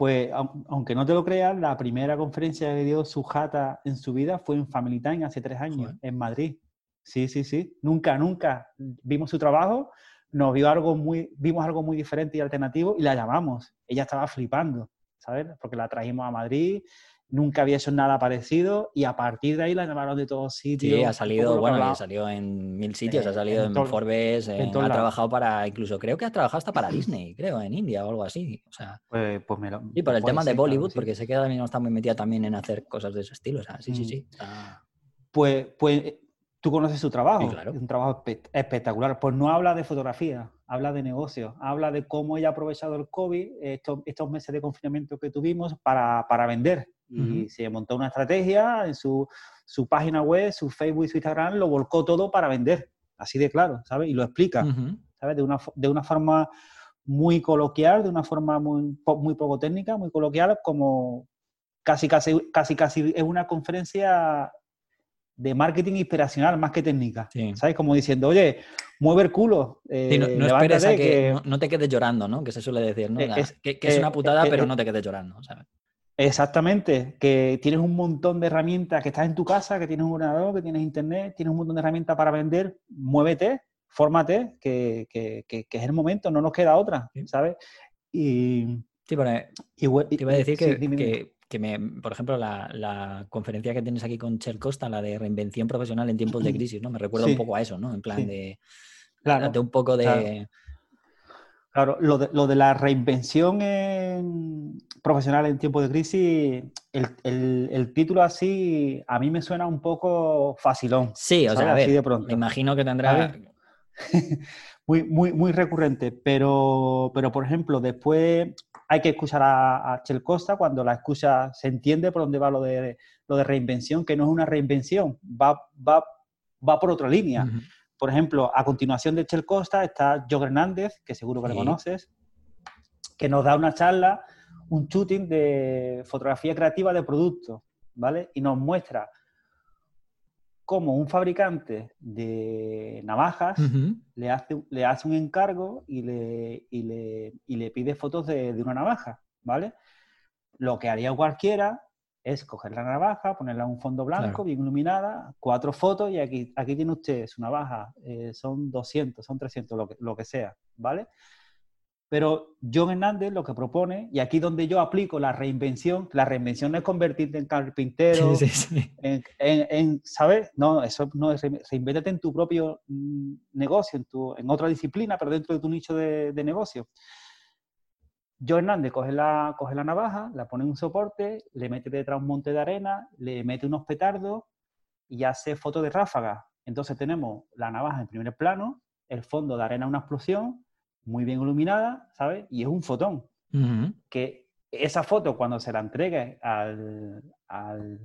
Pues, aunque no te lo creas, la primera conferencia que dio Sujata en su vida fue en Family Time hace tres años, en Madrid. Sí, sí, sí. Nunca, nunca vimos su trabajo, nos vio algo muy, vimos algo muy diferente y alternativo y la llamamos. Ella estaba flipando, ¿sabes? Porque la trajimos a Madrid, nunca había hecho nada parecido y a partir de ahí la llamaron de todos sitios. Sí, ha salido, bueno, ha salido en mil sitios, ha salido en, Forbes, ha trabajado para, incluso creo que ha trabajado hasta para Disney, creo, en India o algo así. O sea, pues, pues Y por el tema de Bollywood, porque sé que ahora mismo está muy metida también en hacer cosas de ese estilo. O sea, sí, sí, sí. Mm. Pues, pues tú conoces su trabajo, es un trabajo espectacular. Pues no habla de fotografía, habla de negocio, habla de cómo ella ha aprovechado el COVID, estos, estos meses de confinamiento que tuvimos, para, para vender y se montó una estrategia en su, su, página web, su Facebook y su Instagram, lo volcó todo para vender, así de claro, ¿sabes? Y lo explica, ¿sabes? De una, de una forma muy coloquial, de una forma muy, muy poco técnica, muy coloquial, como casi, casi, casi, casi es una conferencia de marketing inspiracional más que técnica, ¿sabes? Como diciendo, oye, mueve el culo. Eh, no, esperes a que, No, te quedes llorando, ¿no? Que se suele decir, ¿no? Eh, que, es una eh, putada, pero no te quedes llorando, ¿sabes? Exactamente, que tienes un montón de herramientas, que estás en tu casa, que tienes un ordenador, que tienes internet, tienes un montón de herramientas para vender, muévete, fórmate, que, que, que, es el momento, no nos queda otra, ¿sabes? Y, sí, pero te iba a decir que, que, me, por ejemplo, la, la, conferencia que tienes aquí con Chel Costa, la de reinvención profesional en tiempos de crisis, ¿no? Me recuerda un poco a eso, ¿no? En plan de, claro, un poco de... Claro, lo de, lo de la reinvención profesional en tiempo de crisis, el, título así a mí me suena un poco facilón. Sí, o sea, así de pronto. Me imagino que tendrá... muy, muy, muy recurrente, pero, pero por ejemplo, después hay que escuchar a, Chel Costa, cuando la escucha se entiende por dónde va lo de, lo de reinvención, que no es una reinvención, va, va, va por otra línea. Por ejemplo, a continuación de Chel Costa está Joe Hernández, que seguro que lo conoces, que nos da una charla, un shooting de fotografía creativa de producto. ¿vale? Y nos muestra cómo un fabricante de navajas le, hace, le hace un encargo y le, y le, y le pide fotos de, de, una navaja, ¿vale? Lo que haría cualquiera es coger la navaja, ponerla en un fondo blanco, bien iluminada, cuatro fotos y aquí, aquí tiene usted su navaja, eh, son 200, son 300, lo que, lo que sea, ¿vale? Pero John Hernández lo que propone, y aquí donde yo aplico la reinvención, la reinvención no es convertirte en carpintero, sí, sí, sí. En, en, ¿sabes? No, eso no es reinvéntate en tu propio mm, negocio, en, tu, en otra disciplina, pero dentro de tu nicho de, de negocio. Joe Hernández coge la, coge la navaja, la pone en un soporte, le mete detrás un monte de arena, le mete unos petardos y hace foto de ráfaga. Entonces tenemos la navaja en primer plano, el fondo de arena una explosión, muy bien iluminada, ¿sabes? Y es un fotón. Uh -huh. Que esa foto cuando se la entregue al, al,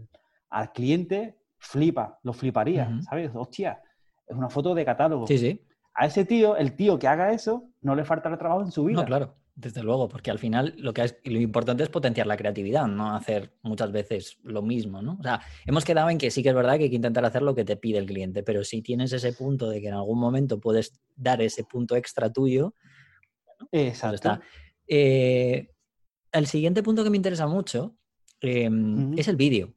al cliente, flipa, lo fliparía, uh -huh. ¿sabes? Hostia, es una foto de catálogo. Sí, sí. A ese tío, el tío que haga eso, no le faltará trabajo en su vida. No, claro. Desde luego, porque al final lo que es lo importante es potenciar la creatividad, no hacer muchas veces lo mismo, ¿no? O sea, hemos quedado en que sí que es verdad que hay que intentar hacer lo que te pide el cliente, pero si tienes ese punto de que en algún momento puedes dar ese punto extra tuyo, bueno, Exacto. Está. Eh, el siguiente punto que me interesa mucho eh, uh -huh. es el vídeo.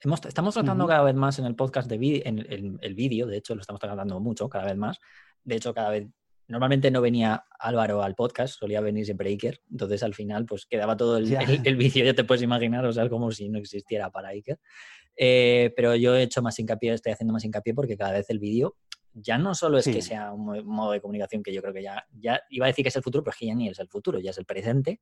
Hemos, estamos tratando uh -huh. cada vez más en el podcast de vídeo, en el, el vídeo, de hecho lo estamos tratando mucho, cada vez más. De hecho, cada vez normalmente no venía Álvaro al podcast, solía venir siempre Iker, entonces al final pues quedaba todo el, yeah. el, el vídeo, ya te puedes imaginar, o sea, como si no existiera para Iker. Eh, pero yo he hecho más hincapié, estoy haciendo más hincapié porque cada vez el vídeo ya no solo es sí. que sea un modo de comunicación que yo creo que ya, ya iba a decir que es el futuro, pero es que ya ni es el futuro, ya es el presente.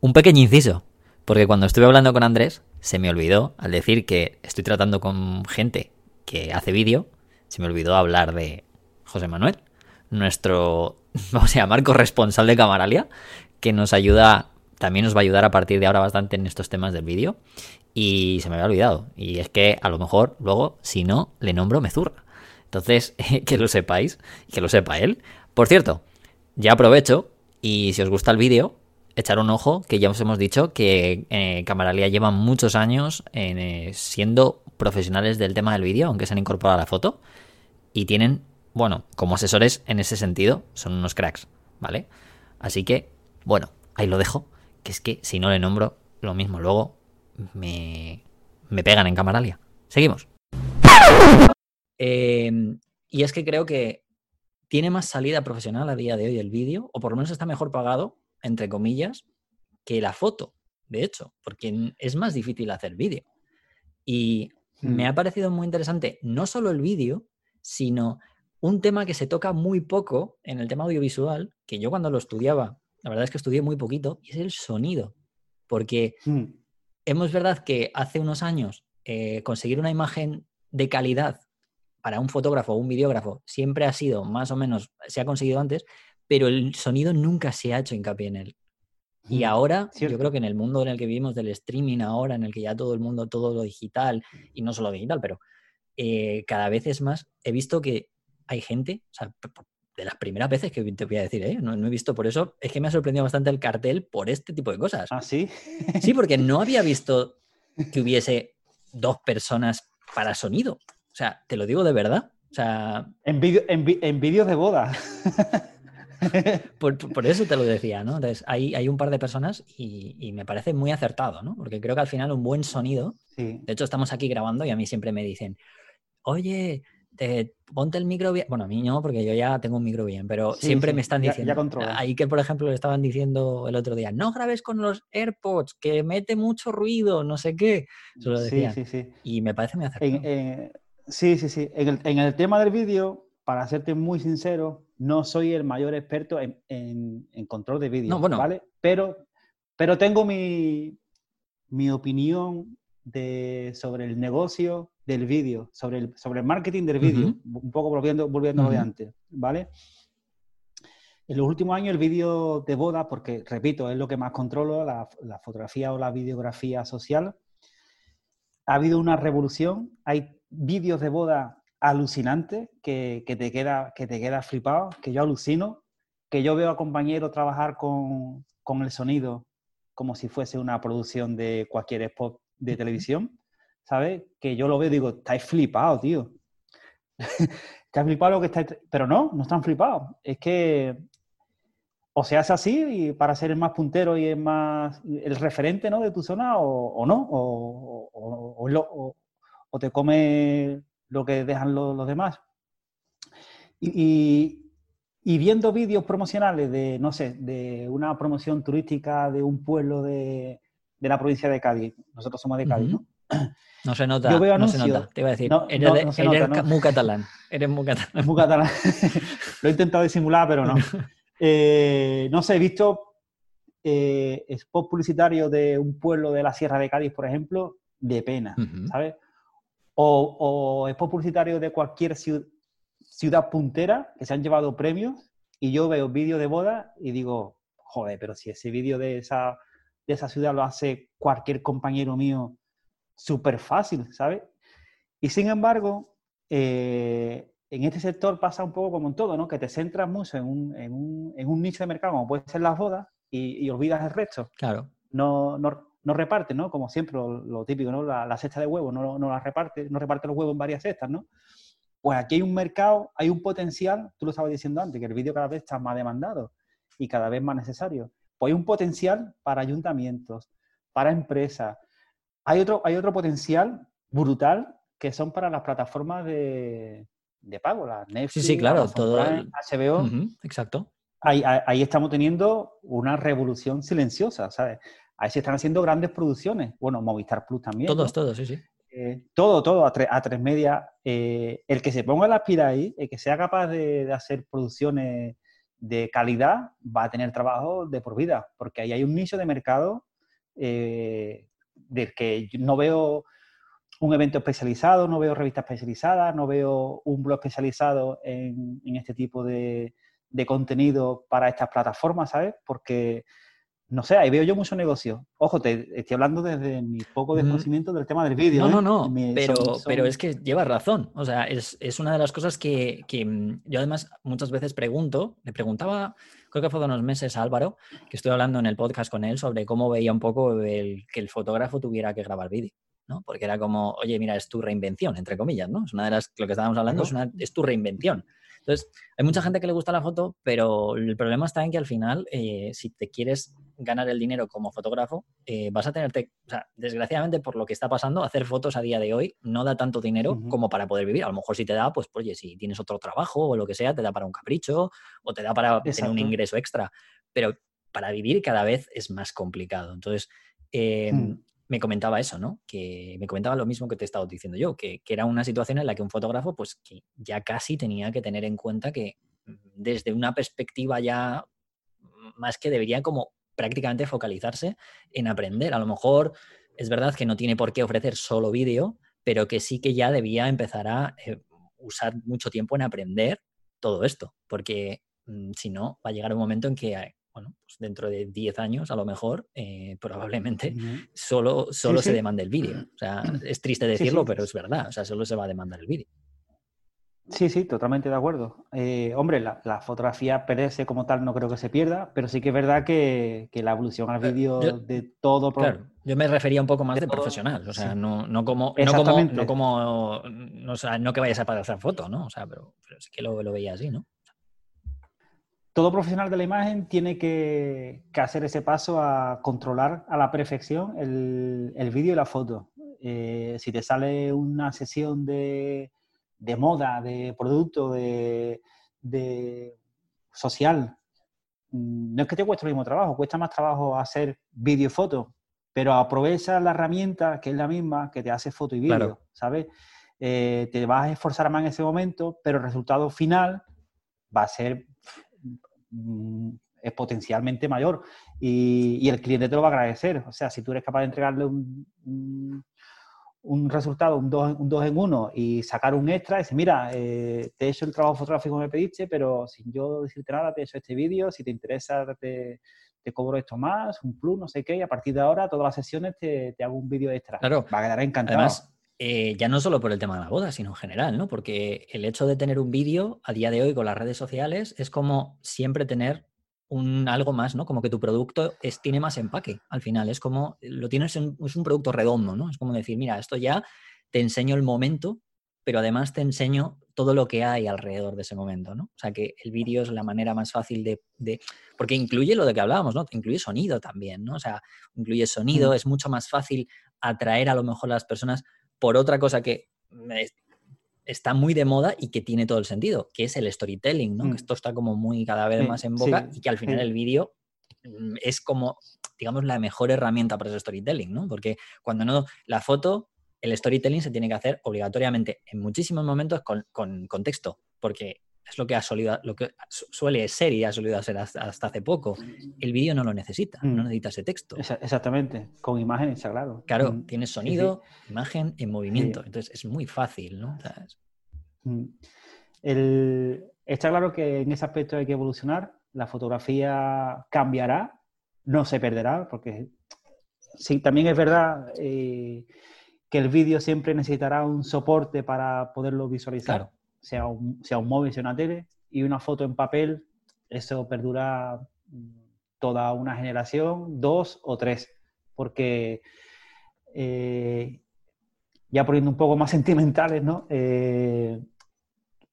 Un pequeño inciso, porque cuando estuve hablando con Andrés, se me olvidó, al decir que estoy tratando con gente que hace vídeo, se me olvidó hablar de José Manuel, nuestro, vamos a llamar, corresponsal de Camaralia, que nos ayuda, también nos va a ayudar a partir de ahora bastante en estos temas del vídeo. Y se me había olvidado. Y es que a lo mejor luego, si no, le nombro Mezurra. Entonces, que lo sepáis, que lo sepa él. Por cierto, ya aprovecho y si os gusta el vídeo, echar un ojo, que ya os hemos dicho que eh, Camaralia lleva muchos años eh, siendo profesionales del tema del vídeo, aunque se han incorporado a la foto, y tienen bueno, como asesores en ese sentido, son unos cracks, ¿vale? Así que, bueno, ahí lo dejo, que es que si no le nombro, lo mismo luego me, me pegan en Camaralia. Seguimos. Eh, y es que creo que tiene más salida profesional a día de hoy el vídeo, o por lo menos está mejor pagado, entre comillas, que la foto, de hecho, porque es más difícil hacer vídeo. Y hmm. me ha parecido muy interesante no solo el vídeo, sino un tema que se toca muy poco en el tema audiovisual, que yo cuando lo estudiaba, la verdad es que estudié muy poquito, y es el sonido. Porque mm. hemos verdad que hace unos años eh, conseguir una imagen de calidad para un fotógrafo o un videógrafo siempre ha sido más o menos, se ha conseguido antes, pero el sonido nunca se ha hecho hincapié en él. Y ahora, ¿Cierto? yo creo que en el mundo en el que vivimos del streaming ahora, en el que ya todo el mundo, todo lo digital, y no solo digital, pero eh, cada vez es más, he visto que hay gente, o sea, de las primeras veces que te voy a decir, ¿eh? no, no, he visto por eso, es que me ha sorprendido bastante el cartel por este tipo de cosas. ¿Ah, sí? sí, porque no había visto que hubiese dos personas para sonido. O sea, te lo digo de verdad. O sea... En, vídeos en, en vídeos de boda. por, por, eso te lo decía, ¿no? Entonces, hay, hay un par de personas y, y, me parece muy acertado, ¿no? Porque creo que al final un buen sonido, sí. de hecho estamos aquí grabando y a mí siempre me dicen, oye, te, ponte el micro bien. Bueno, a mí no, porque yo ya tengo un micro bien, pero sí, siempre sí, me están diciendo. Ya, ya ahí que, por ejemplo, le estaban diciendo el otro día, no grabes con los AirPods, que mete mucho ruido, no sé qué. Eso lo decían. Sí, sí, sí. Y me parece muy acertado. Eh, sí, sí, sí. En el, en el, tema del vídeo, para serte muy sincero, no soy el mayor experto en, en, en control de vídeo, no, bueno. ¿vale? Pero, pero tengo mi, mi opinión de, sobre el negocio del vídeo, sobre el, sobre el marketing del vídeo, uh -huh. un poco volviendo, volviendo uh -huh. de antes, ¿vale? En los últimos años el vídeo de boda, porque repito, es lo que más controlo, la, la, fotografía o la videografía social, ha habido una revolución. Hay vídeos de boda alucinantes que, que, te queda, que te queda flipado, que yo alucino, que yo veo a compañeros trabajar con, con el sonido como si fuese una producción de cualquier spot de televisión, ¿sabes? Que yo lo veo y digo, estáis flipados, tío. estáis flipados lo que estáis... Pero no, no están flipados. Es que o se hace así para ser el más puntero y el más el referente ¿no? de tu zona o, no, o, o, te come lo que dejan los, demás. Y, viendo vídeos promocionales de, no sé, de una promoción turística de un pueblo de, la provincia de Cádiz, nosotros somos de Cádiz, ¿no? No se nota, no se nota, te iba a decir. eres, muy catalán, eres muy catalán. Muy catalán. Lo he intentado disimular, pero no. Eh, no sé, he visto eh, spot publicitario de un pueblo de la Sierra de Cádiz, por ejemplo, de pena, ¿sabes? O, o spot publicitario de cualquier ciudad, puntera que se han llevado premios y yo veo vídeos de boda y digo, joder, pero si ese vídeo de esa, de esa ciudad lo hace cualquier compañero mío, súper fácil, ¿sabes? Y sin embargo, eh, en este sector pasa un poco como en todo, ¿no? Que te centras mucho en un, en un, en un nicho de mercado, como puede ser las bodas, y, y olvidas el resto. Claro. No, no, no reparte, ¿no? Como siempre, lo, típico, ¿no? La, la, cesta de huevos, no, no la reparte, no reparte los huevos en varias cestas, ¿no? Pues aquí hay un mercado, hay un potencial, tú lo estabas diciendo antes, que el vídeo cada vez está más demandado y cada vez más necesario. Pues hay un potencial para ayuntamientos, para empresas. Hay otro, hay otro potencial brutal que son para las plataformas de, de pago, la Netflix, sí, sí, claro, todo HBO. exacto. Ahí, ahí, estamos teniendo una revolución silenciosa, ¿sabes? Ahí se están haciendo grandes producciones. Bueno, Movistar Plus también. Todos, todos, sí, sí. Eh, todo, todo, a, a tres media. Eh, el que se ponga la aspira ahí, el que sea capaz de, hacer producciones de calidad, va a tener trabajo de por vida, porque ahí hay un nicho de mercado eh, del que no veo un evento especializado, no veo revistas especializadas, no veo un blog especializado en, este tipo de, contenido para estas plataformas, ¿sabes? Porque, no sé, ahí veo yo mucho negocio. Ojo, te estoy hablando desde mi poco desconocimiento del tema del vídeo. No, no, ¿eh? no, pero, pero es que llevas razón. O sea, es, una de las cosas que, mm, yo además muchas veces pregunto, le preguntaba, creo que fue de unos meses a Álvaro, que estoy hablando en el podcast con él sobre cómo veía un poco el, que el fotógrafo tuviera que grabar vídeo. Porque era como, oye, mira, es tu reinvención, entre comillas, ¿no? Es una de las, lo que estábamos hablando, es, una, es tu reinvención. Entonces, hay mucha gente que le gusta la foto, pero el problema está en que al final, eh, si te quieres ganar el dinero como fotógrafo, eh, vas a tenerte, o sea, desgraciadamente por lo que está pasando, hacer fotos a día de hoy no da tanto dinero como para poder vivir. A lo mejor si te da, pues, oye, si tienes otro trabajo o lo que sea, te da para un capricho o te da para tener un ingreso extra. Pero para vivir cada vez es más complicado. Entonces, eh, me comentaba eso, ¿no? Que me comentaba lo mismo que te he estado diciendo yo, que, era una situación en la que un fotógrafo, pues que ya casi tenía que tener en cuenta que mm, desde una perspectiva ya más que debería como prácticamente focalizarse en aprender. A lo mejor es verdad que no tiene por qué ofrecer solo vídeo, pero que sí que ya debía empezar a eh, usar mucho tiempo en aprender todo esto, porque mm, si no, va a llegar un momento en que bueno, pues dentro de 10 años a lo mejor, eh, probablemente solo, solo se demande el vídeo. O sea, es triste decirlo, pero es verdad. O sea, solo se va a demandar el vídeo. Sí, sí, totalmente de acuerdo. Eh, hombre, la, fotografía perece como tal no creo que se pierda, pero sí que es verdad que, la evolución al vídeo de todo... Claro, yo me refería un poco más de, profesional, o sea, no, no, como... No como, no, como no, o sea, no que vayas a pasar foto, ¿no? O sea, pero, pero sí que lo, lo veía así, ¿no? Todo profesional de la imagen tiene que, hacer ese paso a controlar a la perfección el, vídeo y la foto. Eh, si te sale una sesión de, moda, de producto, de, social, mm, no es que te cueste el mismo trabajo, cuesta más trabajo hacer vídeo y foto, pero aprovecha la herramienta que es la misma que te hace foto y vídeo, ¿sabes? Eh, te vas a esforzar más en ese momento, pero el resultado final va a ser es potencialmente mayor y, el cliente te lo va a agradecer. O sea, si tú eres capaz de entregarle un, un, resultado, un 2 un dos en 1 y sacar un extra, y decir, mira, eh, te he hecho el trabajo fotográfico que me pediste, pero sin yo decirte nada, te he hecho este vídeo, si te interesa, te, te, cobro esto más, un plus, no sé qué, y a partir de ahora, todas las sesiones te, te hago un vídeo extra. Claro. Va a quedar encantado. Eh, ya no solo por el tema de la boda, sino en general, ¿no? Porque el hecho de tener un vídeo a día de hoy con las redes sociales es como siempre tener un algo más, ¿no? Como que tu producto es, tiene más empaque al final. Es como, lo tienes en, es un producto redondo, ¿no? Es como decir, mira, esto ya te enseño el momento, pero además te enseño todo lo que hay alrededor de ese momento, ¿no? O sea que el vídeo es la manera más fácil de, de, Porque incluye lo de que hablábamos, ¿no? Incluye sonido también, ¿no? O sea, incluye sonido, es mucho más fácil atraer a lo mejor a las personas por otra cosa que está muy de moda y que tiene todo el sentido, que es el storytelling, ¿no? Que esto está como muy cada vez más en boca y que al final el vídeo mm, es como, digamos, la mejor herramienta para ese storytelling, ¿no? Porque cuando no, la foto, el storytelling se tiene que hacer obligatoriamente en muchísimos momentos con, con contexto, porque es lo que ha solido, lo que suele ser y ha solido ser hasta, hace poco. El vídeo no lo necesita, no mm. necesita ese texto. Exactamente, con imágenes, claro. Claro, mm. tienes sonido, imagen en movimiento. Entonces es muy fácil, ¿no? Mm. El, está claro que en ese aspecto hay que evolucionar. La fotografía cambiará, no se perderá, porque sí, también es verdad eh, que el vídeo siempre necesitará un soporte para poderlo visualizar. Claro sea un, sea un móvil, sea una tele, y una foto en papel, eso perdura toda una generación, dos o tres, porque eh, ya poniendo un poco más sentimentales, ¿no? Eh,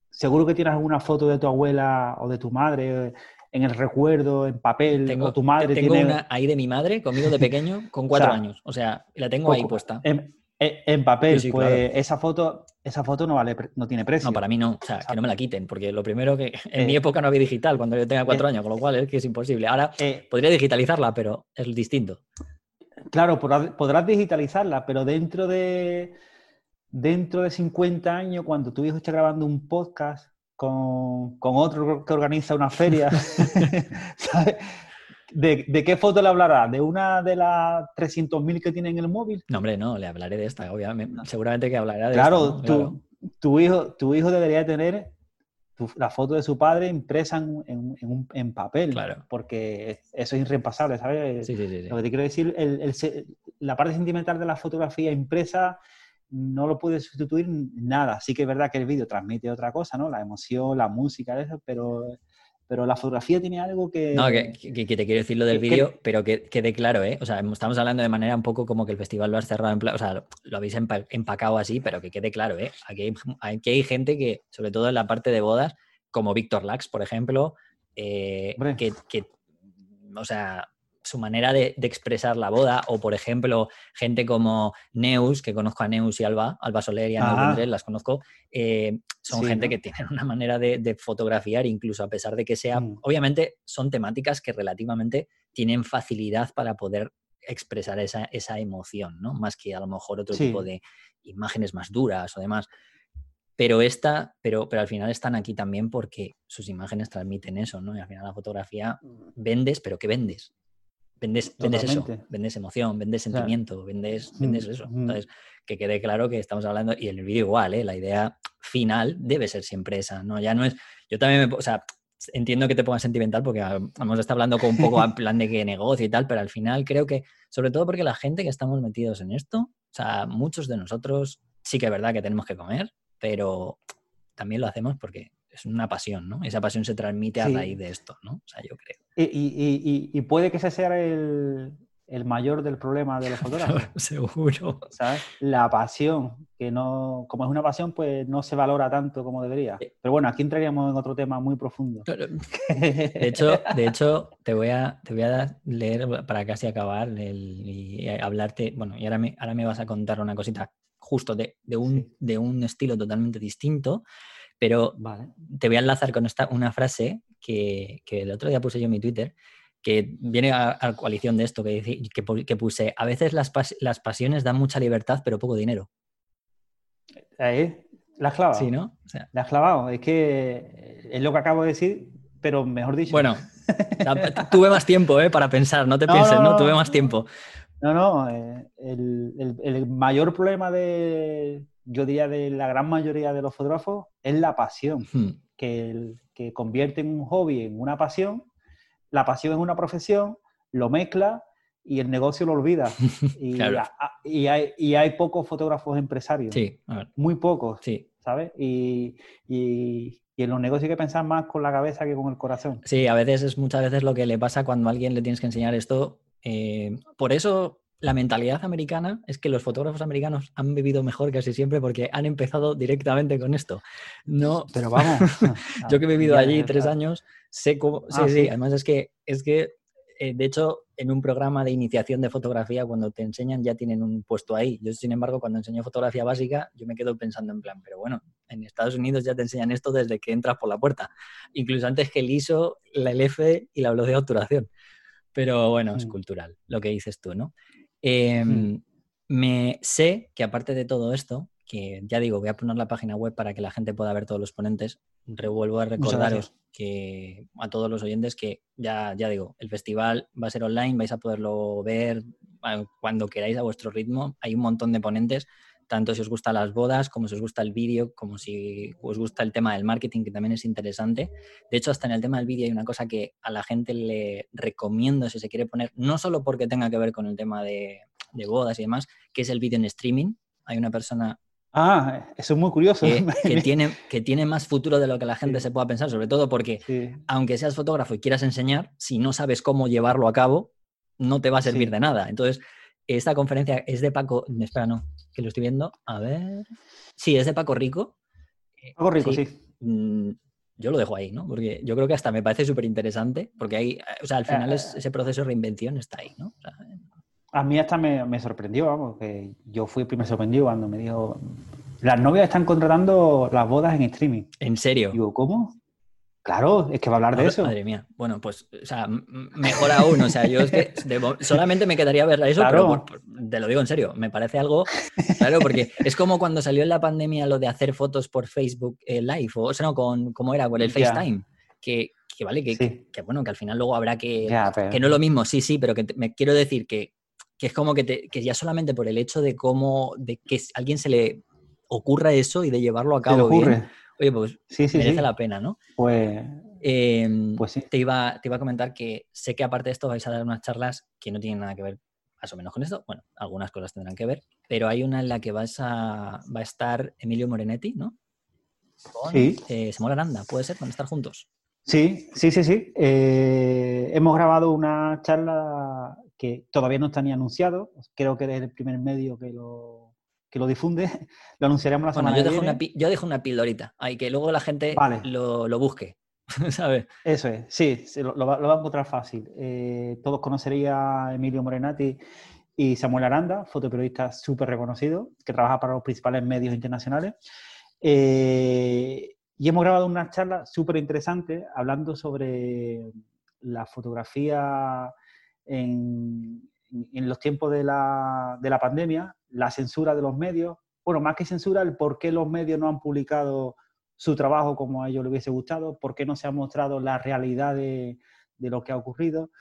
seguro que tienes alguna foto de tu abuela o de tu madre en el recuerdo, en papel, tengo, tu madre tengo una ahí de mi madre, conmigo de pequeño, con cuatro años. O sea, la tengo ahí puesta. En, papel, pues esa foto, esa foto no vale, no tiene precio. No, para mí no, o sea, que no me la quiten, porque lo primero que en mi eh, época no había digital cuando yo tenía cuatro eh, años, con lo cual es que es imposible. Ahora eh, podría digitalizarla, pero es distinto. Claro, podrás, digitalizarla, pero dentro de dentro de 50 años, cuando tu hijo esté grabando un podcast con, con otro que organiza una feria, ¿sabes? ¿De, qué foto le hablará? ¿De una de las 300.000 que tiene en el móvil? No, hombre, no, le hablaré de esta, obviamente. Seguramente que hablará de claro, esta. Tu, hijo, tu hijo debería tener la foto de su padre impresa en, papel, claro. porque eso es irrepasable, ¿sabes? Sí, sí, sí, Lo que te quiero decir, la parte sentimental de la fotografía impresa no lo puede sustituir nada. Sí que es verdad que el vídeo transmite otra cosa, ¿no? La emoción, la música, eso, pero pero la fotografía tiene algo que... No, que, te quiero decir lo del vídeo, pero que quede claro, ¿eh? O sea, estamos hablando de manera un poco como que el festival lo has cerrado, en o sea, lo, habéis empacado así, pero que quede claro, ¿eh? Aquí hay, aquí hay gente que, sobre todo en la parte de bodas, como Víctor Lax, por ejemplo, eh, que, que, o sea, su manera de, expresar la boda, o por ejemplo, gente como Neus, que conozco a Neus y Alba, Alba Soler y Ana Andrés, las conozco, eh, son gente que tienen una manera de, fotografiar, incluso a pesar de que sea, mm. obviamente son temáticas que relativamente tienen facilidad para poder expresar esa, esa emoción, ¿no? Más que a lo mejor otro tipo de imágenes más duras o demás. Pero esta, pero, pero al final están aquí también porque sus imágenes transmiten eso, ¿no? Y al final la fotografía mm. vendes, pero ¿qué vendes? Vendes, eso, vendes emoción, vendes sentimiento, vendes, mm, vendes eso. Mm. Entonces, que quede claro que estamos hablando, y en el vídeo igual, ¿eh? la idea final debe ser siempre esa, ¿no? Ya no es, yo también me, o sea, entiendo que te pongas sentimental porque vamos a estar hablando con un poco en plan de que negocio y tal, pero al final creo que, sobre todo porque la gente que estamos metidos en esto, o sea, muchos de nosotros sí que es verdad que tenemos que comer, pero también lo hacemos porque es una pasión, ¿no? Esa pasión se transmite a raíz de esto, ¿no? O sea, yo creo. Y, puede que ese sea el, mayor del problema de los fotógrafos. Seguro. ¿Sabes? La pasión, que no, como es una pasión, pues no se valora tanto como debería. Pero bueno, aquí entraríamos en otro tema muy profundo. De hecho, de hecho te, voy a, te voy a leer para casi acabar y hablarte, bueno, y ahora me, ahora me vas a contar una cosita justo de, un, de un estilo totalmente distinto pero te voy a enlazar con esta, una frase que, el otro día puse yo en mi Twitter, que viene a, coalición de esto, que, que, puse, a veces las, las, pasiones dan mucha libertad, pero poco dinero. Ahí, la has clavado. Sí, ¿no? la has clavado. Es que es lo que acabo de decir, pero mejor dicho. Bueno, tuve más tiempo ¿eh? para pensar, no te pienses, ¿no? Tuve más tiempo. No, no, eh, el, mayor problema de, yo diría de la gran mayoría de los fotógrafos, es la pasión, que, que convierte un hobby en una pasión, la pasión en una profesión, lo mezcla y el negocio lo olvida. Y, y, hay, y hay, pocos fotógrafos empresarios. Sí, Muy pocos. Sí. ¿sabes? Y, y, en los negocios hay que pensar más con la cabeza que con el corazón. Sí, a veces es muchas veces lo que le pasa cuando a alguien le tienes que enseñar esto. Eh, por eso la mentalidad americana es que los fotógrafos americanos han vivido mejor casi siempre porque han empezado directamente con esto. No, pero vamos. yo que he vivido allí tres años, sé cómo. Sí, ah, sí, además es que, es que eh, de hecho, en un programa de iniciación de fotografía, cuando te enseñan, ya tienen un puesto ahí. Yo, sin embargo, cuando enseño fotografía básica, yo me quedo pensando en plan, pero bueno, en Estados Unidos ya te enseñan esto desde que entras por la puerta, incluso antes que el ISO, la LF y la velocidad de obturación. Pero bueno, es mm. cultural, lo que dices tú, ¿no? Em, mm. Me sé que aparte de todo esto, que ya digo, voy a poner la página web para que la gente pueda ver todos los ponentes. Revuelvo a recordaros que a todos los oyentes que ya, ya digo, el festival va a ser online, vais a poderlo ver cuando queráis a vuestro ritmo. Hay un montón de ponentes, tanto si os gustan las bodas, como si os gusta el vídeo, como si os gusta el tema del marketing, que también es interesante. De hecho, hasta en el tema del vídeo hay una cosa que a la gente le recomiendo si se quiere poner, no solo porque tenga que ver con el tema de, de bodas y demás, que es el vídeo en streaming. Hay una persona Ah, eso es muy curioso. Que, tiene, que tiene más futuro de lo que la gente se pueda pensar, sobre todo porque aunque seas fotógrafo y quieras enseñar, si no sabes cómo llevarlo a cabo, no te va a servir de nada. Entonces, esta conferencia es de Paco, espera, no, que lo estoy viendo, a ver. Sí, es de Paco Rico. Paco Rico, sí. Mm, yo lo dejo ahí, ¿no? Porque yo creo que hasta me parece súper interesante, porque hay, o sea, al final es, ese proceso de reinvención está ahí, ¿no? A mí hasta me, sorprendió, vamos, que yo fui el primer sorprendido cuando me dijo, las novias están contratando las bodas en streaming. ¿En serio? Digo, ¿cómo? Claro, es que va a hablar de eso. Madre mía. Bueno, pues, o sea, mejor aún. O sea, yo es que solamente me quedaría ver eso, pero te lo digo en serio, me parece algo. Claro, porque es como cuando salió en la pandemia lo de hacer fotos por Facebook eh, Live, o, sea, no, con, ¿cómo era? Con el FaceTime. Que, que, vale, que, que, bueno, que al final luego habrá que. Que no es lo mismo, sí, sí, pero que me quiero decir que que es como que, te, que, ya solamente por el hecho de cómo, de que a alguien se le ocurra eso y de llevarlo a cabo bien, oye, pues merece la pena, ¿no? Pues, em, pues te, iba, te iba a comentar que sé que aparte de esto vais a dar unas charlas que no tienen nada que ver más o menos con esto, bueno, algunas cosas tendrán que ver, pero hay una en la que vas a, va a estar Emilio Morenetti, ¿no? sí. Eh, Samuel Aranda, ¿puede ser? ¿Van a estar juntos? Sí, sí, sí, sí. Eh, hemos grabado una charla que todavía no está ni anunciado. Creo que es el primer medio que lo, que lo difunde. Lo anunciaremos la semana yo que dejo viene. Una, yo dejo una pildorita, ahí que luego la gente lo, lo, busque. ¿sabes? Eso es, sí, lo, va, a encontrar fácil. Eh, todos conocerían a Emilio Morenati y Samuel Aranda, fotoperiodista súper reconocido, que trabaja para los principales medios internacionales. Eh, y hemos grabado una charla súper interesante hablando sobre la fotografía en, los tiempos de la, de la, pandemia, la censura de los medios, bueno, más que censura, el por qué los medios no han publicado su trabajo como a ellos les hubiese gustado, por qué no se ha mostrado la realidad de, lo que ha ocurrido.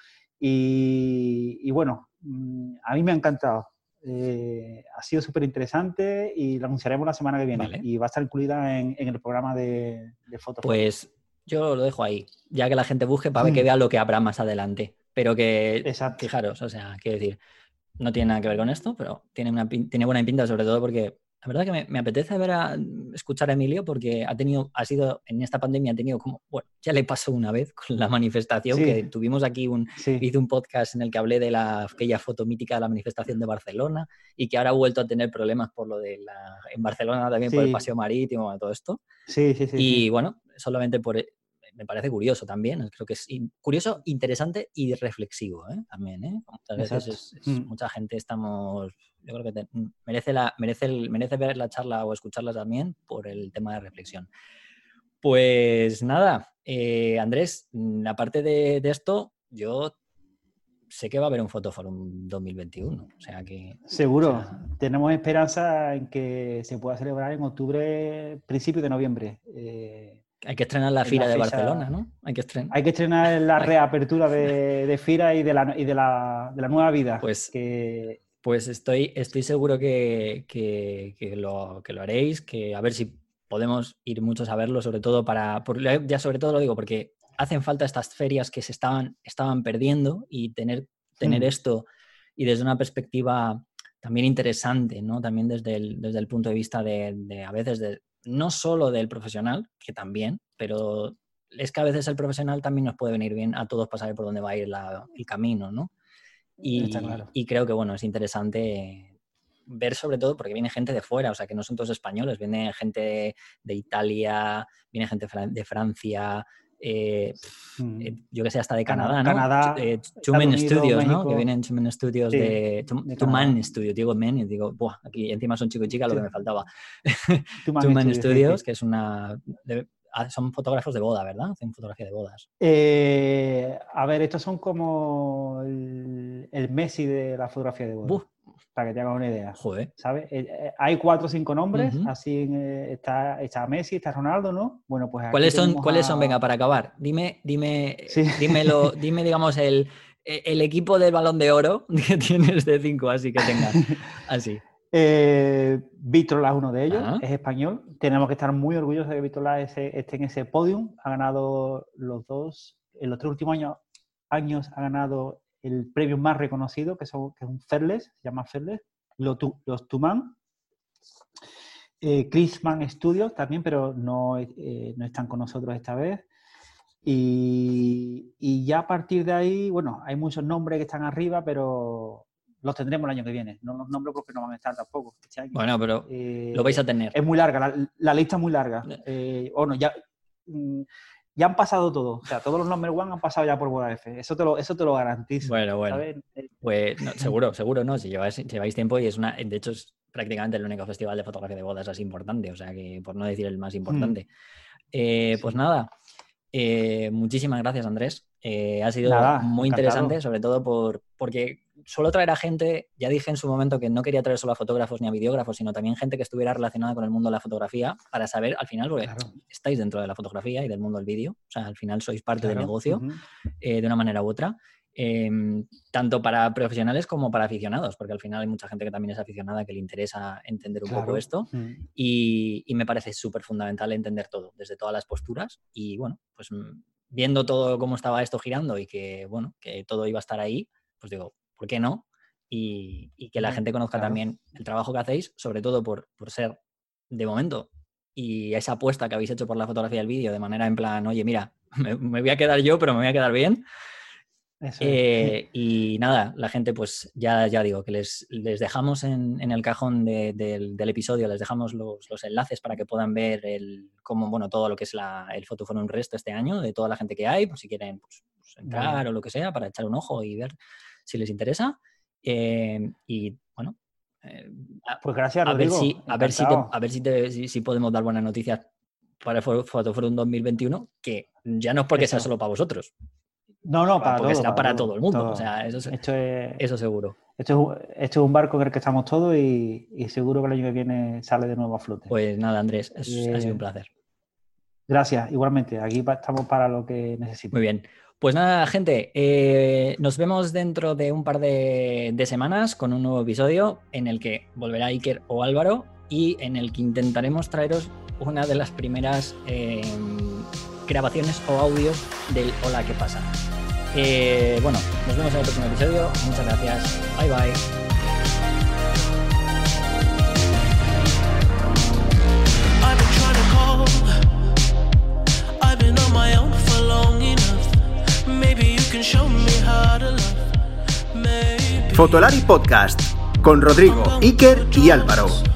Y, bueno, mm, a mí me ha encantado. Eh, ha sido súper interesante y la anunciaremos la semana que viene. Y va a estar incluida en, el programa de, de fotos. Pues yo lo dejo ahí, ya que la gente busque para que mm. vea lo que habrá más adelante. Pero que, Exacto. fijaros, o sea, quiero decir, no tiene nada que ver con esto, pero tiene, una, tiene buena pinta sobre todo porque la verdad que me, apetece ver a, escuchar a Emilio porque ha tenido, ha sido, en esta pandemia ha tenido como, bueno, ya le pasó una vez con la manifestación que tuvimos aquí un, hice un podcast en el que hablé de la, aquella foto mítica de la manifestación de Barcelona y que ahora ha vuelto a tener problemas por lo de la, en Barcelona también por el paseo marítimo y todo esto. Sí, sí, sí. Y bueno, solamente por, me parece curioso también. Creo que es curioso, interesante y reflexivo ¿eh? también. ¿eh? Muchas veces mm. mucha gente estamos. Yo creo que mm, merece, la, merece, merece ver la charla o escucharla también por el tema de reflexión. Pues nada, eh, Andrés, mm, aparte de, de esto, yo sé que va a haber un Fotoforum 2021. O sea que. Seguro. Tenemos esperanza en que se pueda celebrar en octubre, principio de noviembre. Eh, hay que estrenar la Fira de Barcelona, ¿no? Hay que estrenar. Hay que estrenar la reapertura de, Fira y de la, y de la, nueva vida. Pues, pues estoy, estoy seguro que, lo, que lo haréis, que a ver si podemos ir muchos a verlo, sobre todo para. ya sobre todo lo digo porque hacen falta estas ferias que se estaban, estaban perdiendo y tener, tener hmm. esto y desde una perspectiva también interesante, ¿no? También desde el, desde el punto de vista de, a veces de, no solo del profesional, que también, pero es que a veces el profesional también nos puede venir bien a todos para saber por dónde va a ir el camino, ¿no? Y, y, creo que, bueno, es interesante ver sobre todo porque viene gente de fuera, o sea, que no son todos españoles, viene gente de Italia, viene gente de Francia, eh, mm. eh, yo que sé, hasta de Canadá, ¿no? Canadá, eh, Studios, ¿no? Que vienen Chumen Studios de... Tuman Studios, digo Men, y digo, Buah, aquí encima son chico y chica, lo que me faltaba. Tuman Studios, que es una... Ah, son fotógrafos de boda, ¿verdad? Hacen fotografía de bodas. a ver, estos son como el, Messi de la fotografía de bodas para que te hagas una idea. Joder. ¿Sabes? Eh, eh, hay cuatro o cinco nombres, así eh, está, está, Messi, está Ronaldo, ¿no? Bueno, pues ¿Cuáles son, ¿cuáles son? Venga, para acabar. Dime, dime, dímelo, dime, digamos, el, el, equipo del balón de oro que tienes de cinco, así que tengas. Así. Eh, es uno de ellos, es español. Tenemos que estar muy orgullosos de que Víctor esté en ese podium. Ha ganado los dos, en los tres últimos años, años ha ganado el premio más reconocido, que, son, que es un Ferles, se llama Ferles, los, los Tuman. Eh, Chrisman Studios también, pero no, eh, no, están con nosotros esta vez. Y, ya a partir de ahí, bueno, hay muchos nombres que están arriba, pero los tendremos el año que viene. No los nombro porque no van a estar tampoco este Bueno, pero eh, lo vais a tener. Es muy larga, la, lista es muy larga. bueno, ya mm, ya han pasado todo. O sea, todos los number one han pasado ya por Boda F. Eso te lo, eso te lo garantizo. Bueno, bueno. Eh, pues seguro, seguro, ¿no? Si lleváis, lleváis tiempo y es una. De hecho, es prácticamente el único festival de fotografía de bodas así importante. O sea que, por no decir el más importante. Mm. Eh, pues nada. Eh, muchísimas gracias, Andrés. ha sido muy interesante, sobre todo por, porque suelo traer a gente, ya dije en su momento que no quería traer solo a fotógrafos ni a videógrafos, sino también gente que estuviera relacionada con el mundo de la fotografía para saber al final, porque estáis dentro de la fotografía y del mundo del vídeo, o sea, al final sois parte del negocio eh, de una manera u otra. Em, tanto para profesionales como para aficionados, porque al final hay mucha gente que también es aficionada que le interesa entender un poco esto y, y, me parece súper fundamental entender todo, desde todas las posturas y bueno, pues mm, viendo todo cómo estaba esto girando y que bueno, que todo iba a estar ahí, pues digo, ¿por qué no? Y, que la gente conozca también el trabajo que hacéis, sobre todo por, ser de momento y esa apuesta que habéis hecho por la fotografía del vídeo, de manera en plan, oye, mira, me, voy a quedar yo, pero me voy a quedar bien. Eh, y nada, la gente, pues ya, ya digo, que les, les dejamos en, el cajón del, episodio, les dejamos los, enlaces para que puedan ver el, cómo, bueno, todo lo que es la, el un Resto este año, de toda la gente que hay, por si quieren pues, pues, entrar o lo que sea, para echar un ojo y ver si les interesa. Eh, y bueno, eh, pues gracias, a ver si, a ver si, a ver si, si, podemos dar buenas noticias para el Fotoforum 2021, que ya no es porque sea solo para vosotros. No, no, para porque será para todo, el mundo. O sea, eso, esto es, eso seguro. Esto es, esto es, un barco en el que estamos todos y, seguro que el año que viene sale de nuevo a flote. Pues nada, Andrés, ha sido un placer. Gracias, igualmente. Aquí estamos para lo que necesitemos. Muy bien. Pues nada, gente, eh, nos vemos dentro de un par de, semanas con un nuevo episodio en el que volverá Iker o Álvaro y en el que intentaremos traeros una de las primeras em, grabaciones o audios del Hola, ¿qué pasa? Eh, bueno, nos vemos en el próximo episodio. Muchas gracias. Bye bye. Fotolari Podcast con Rodrigo, Iker y Álvaro.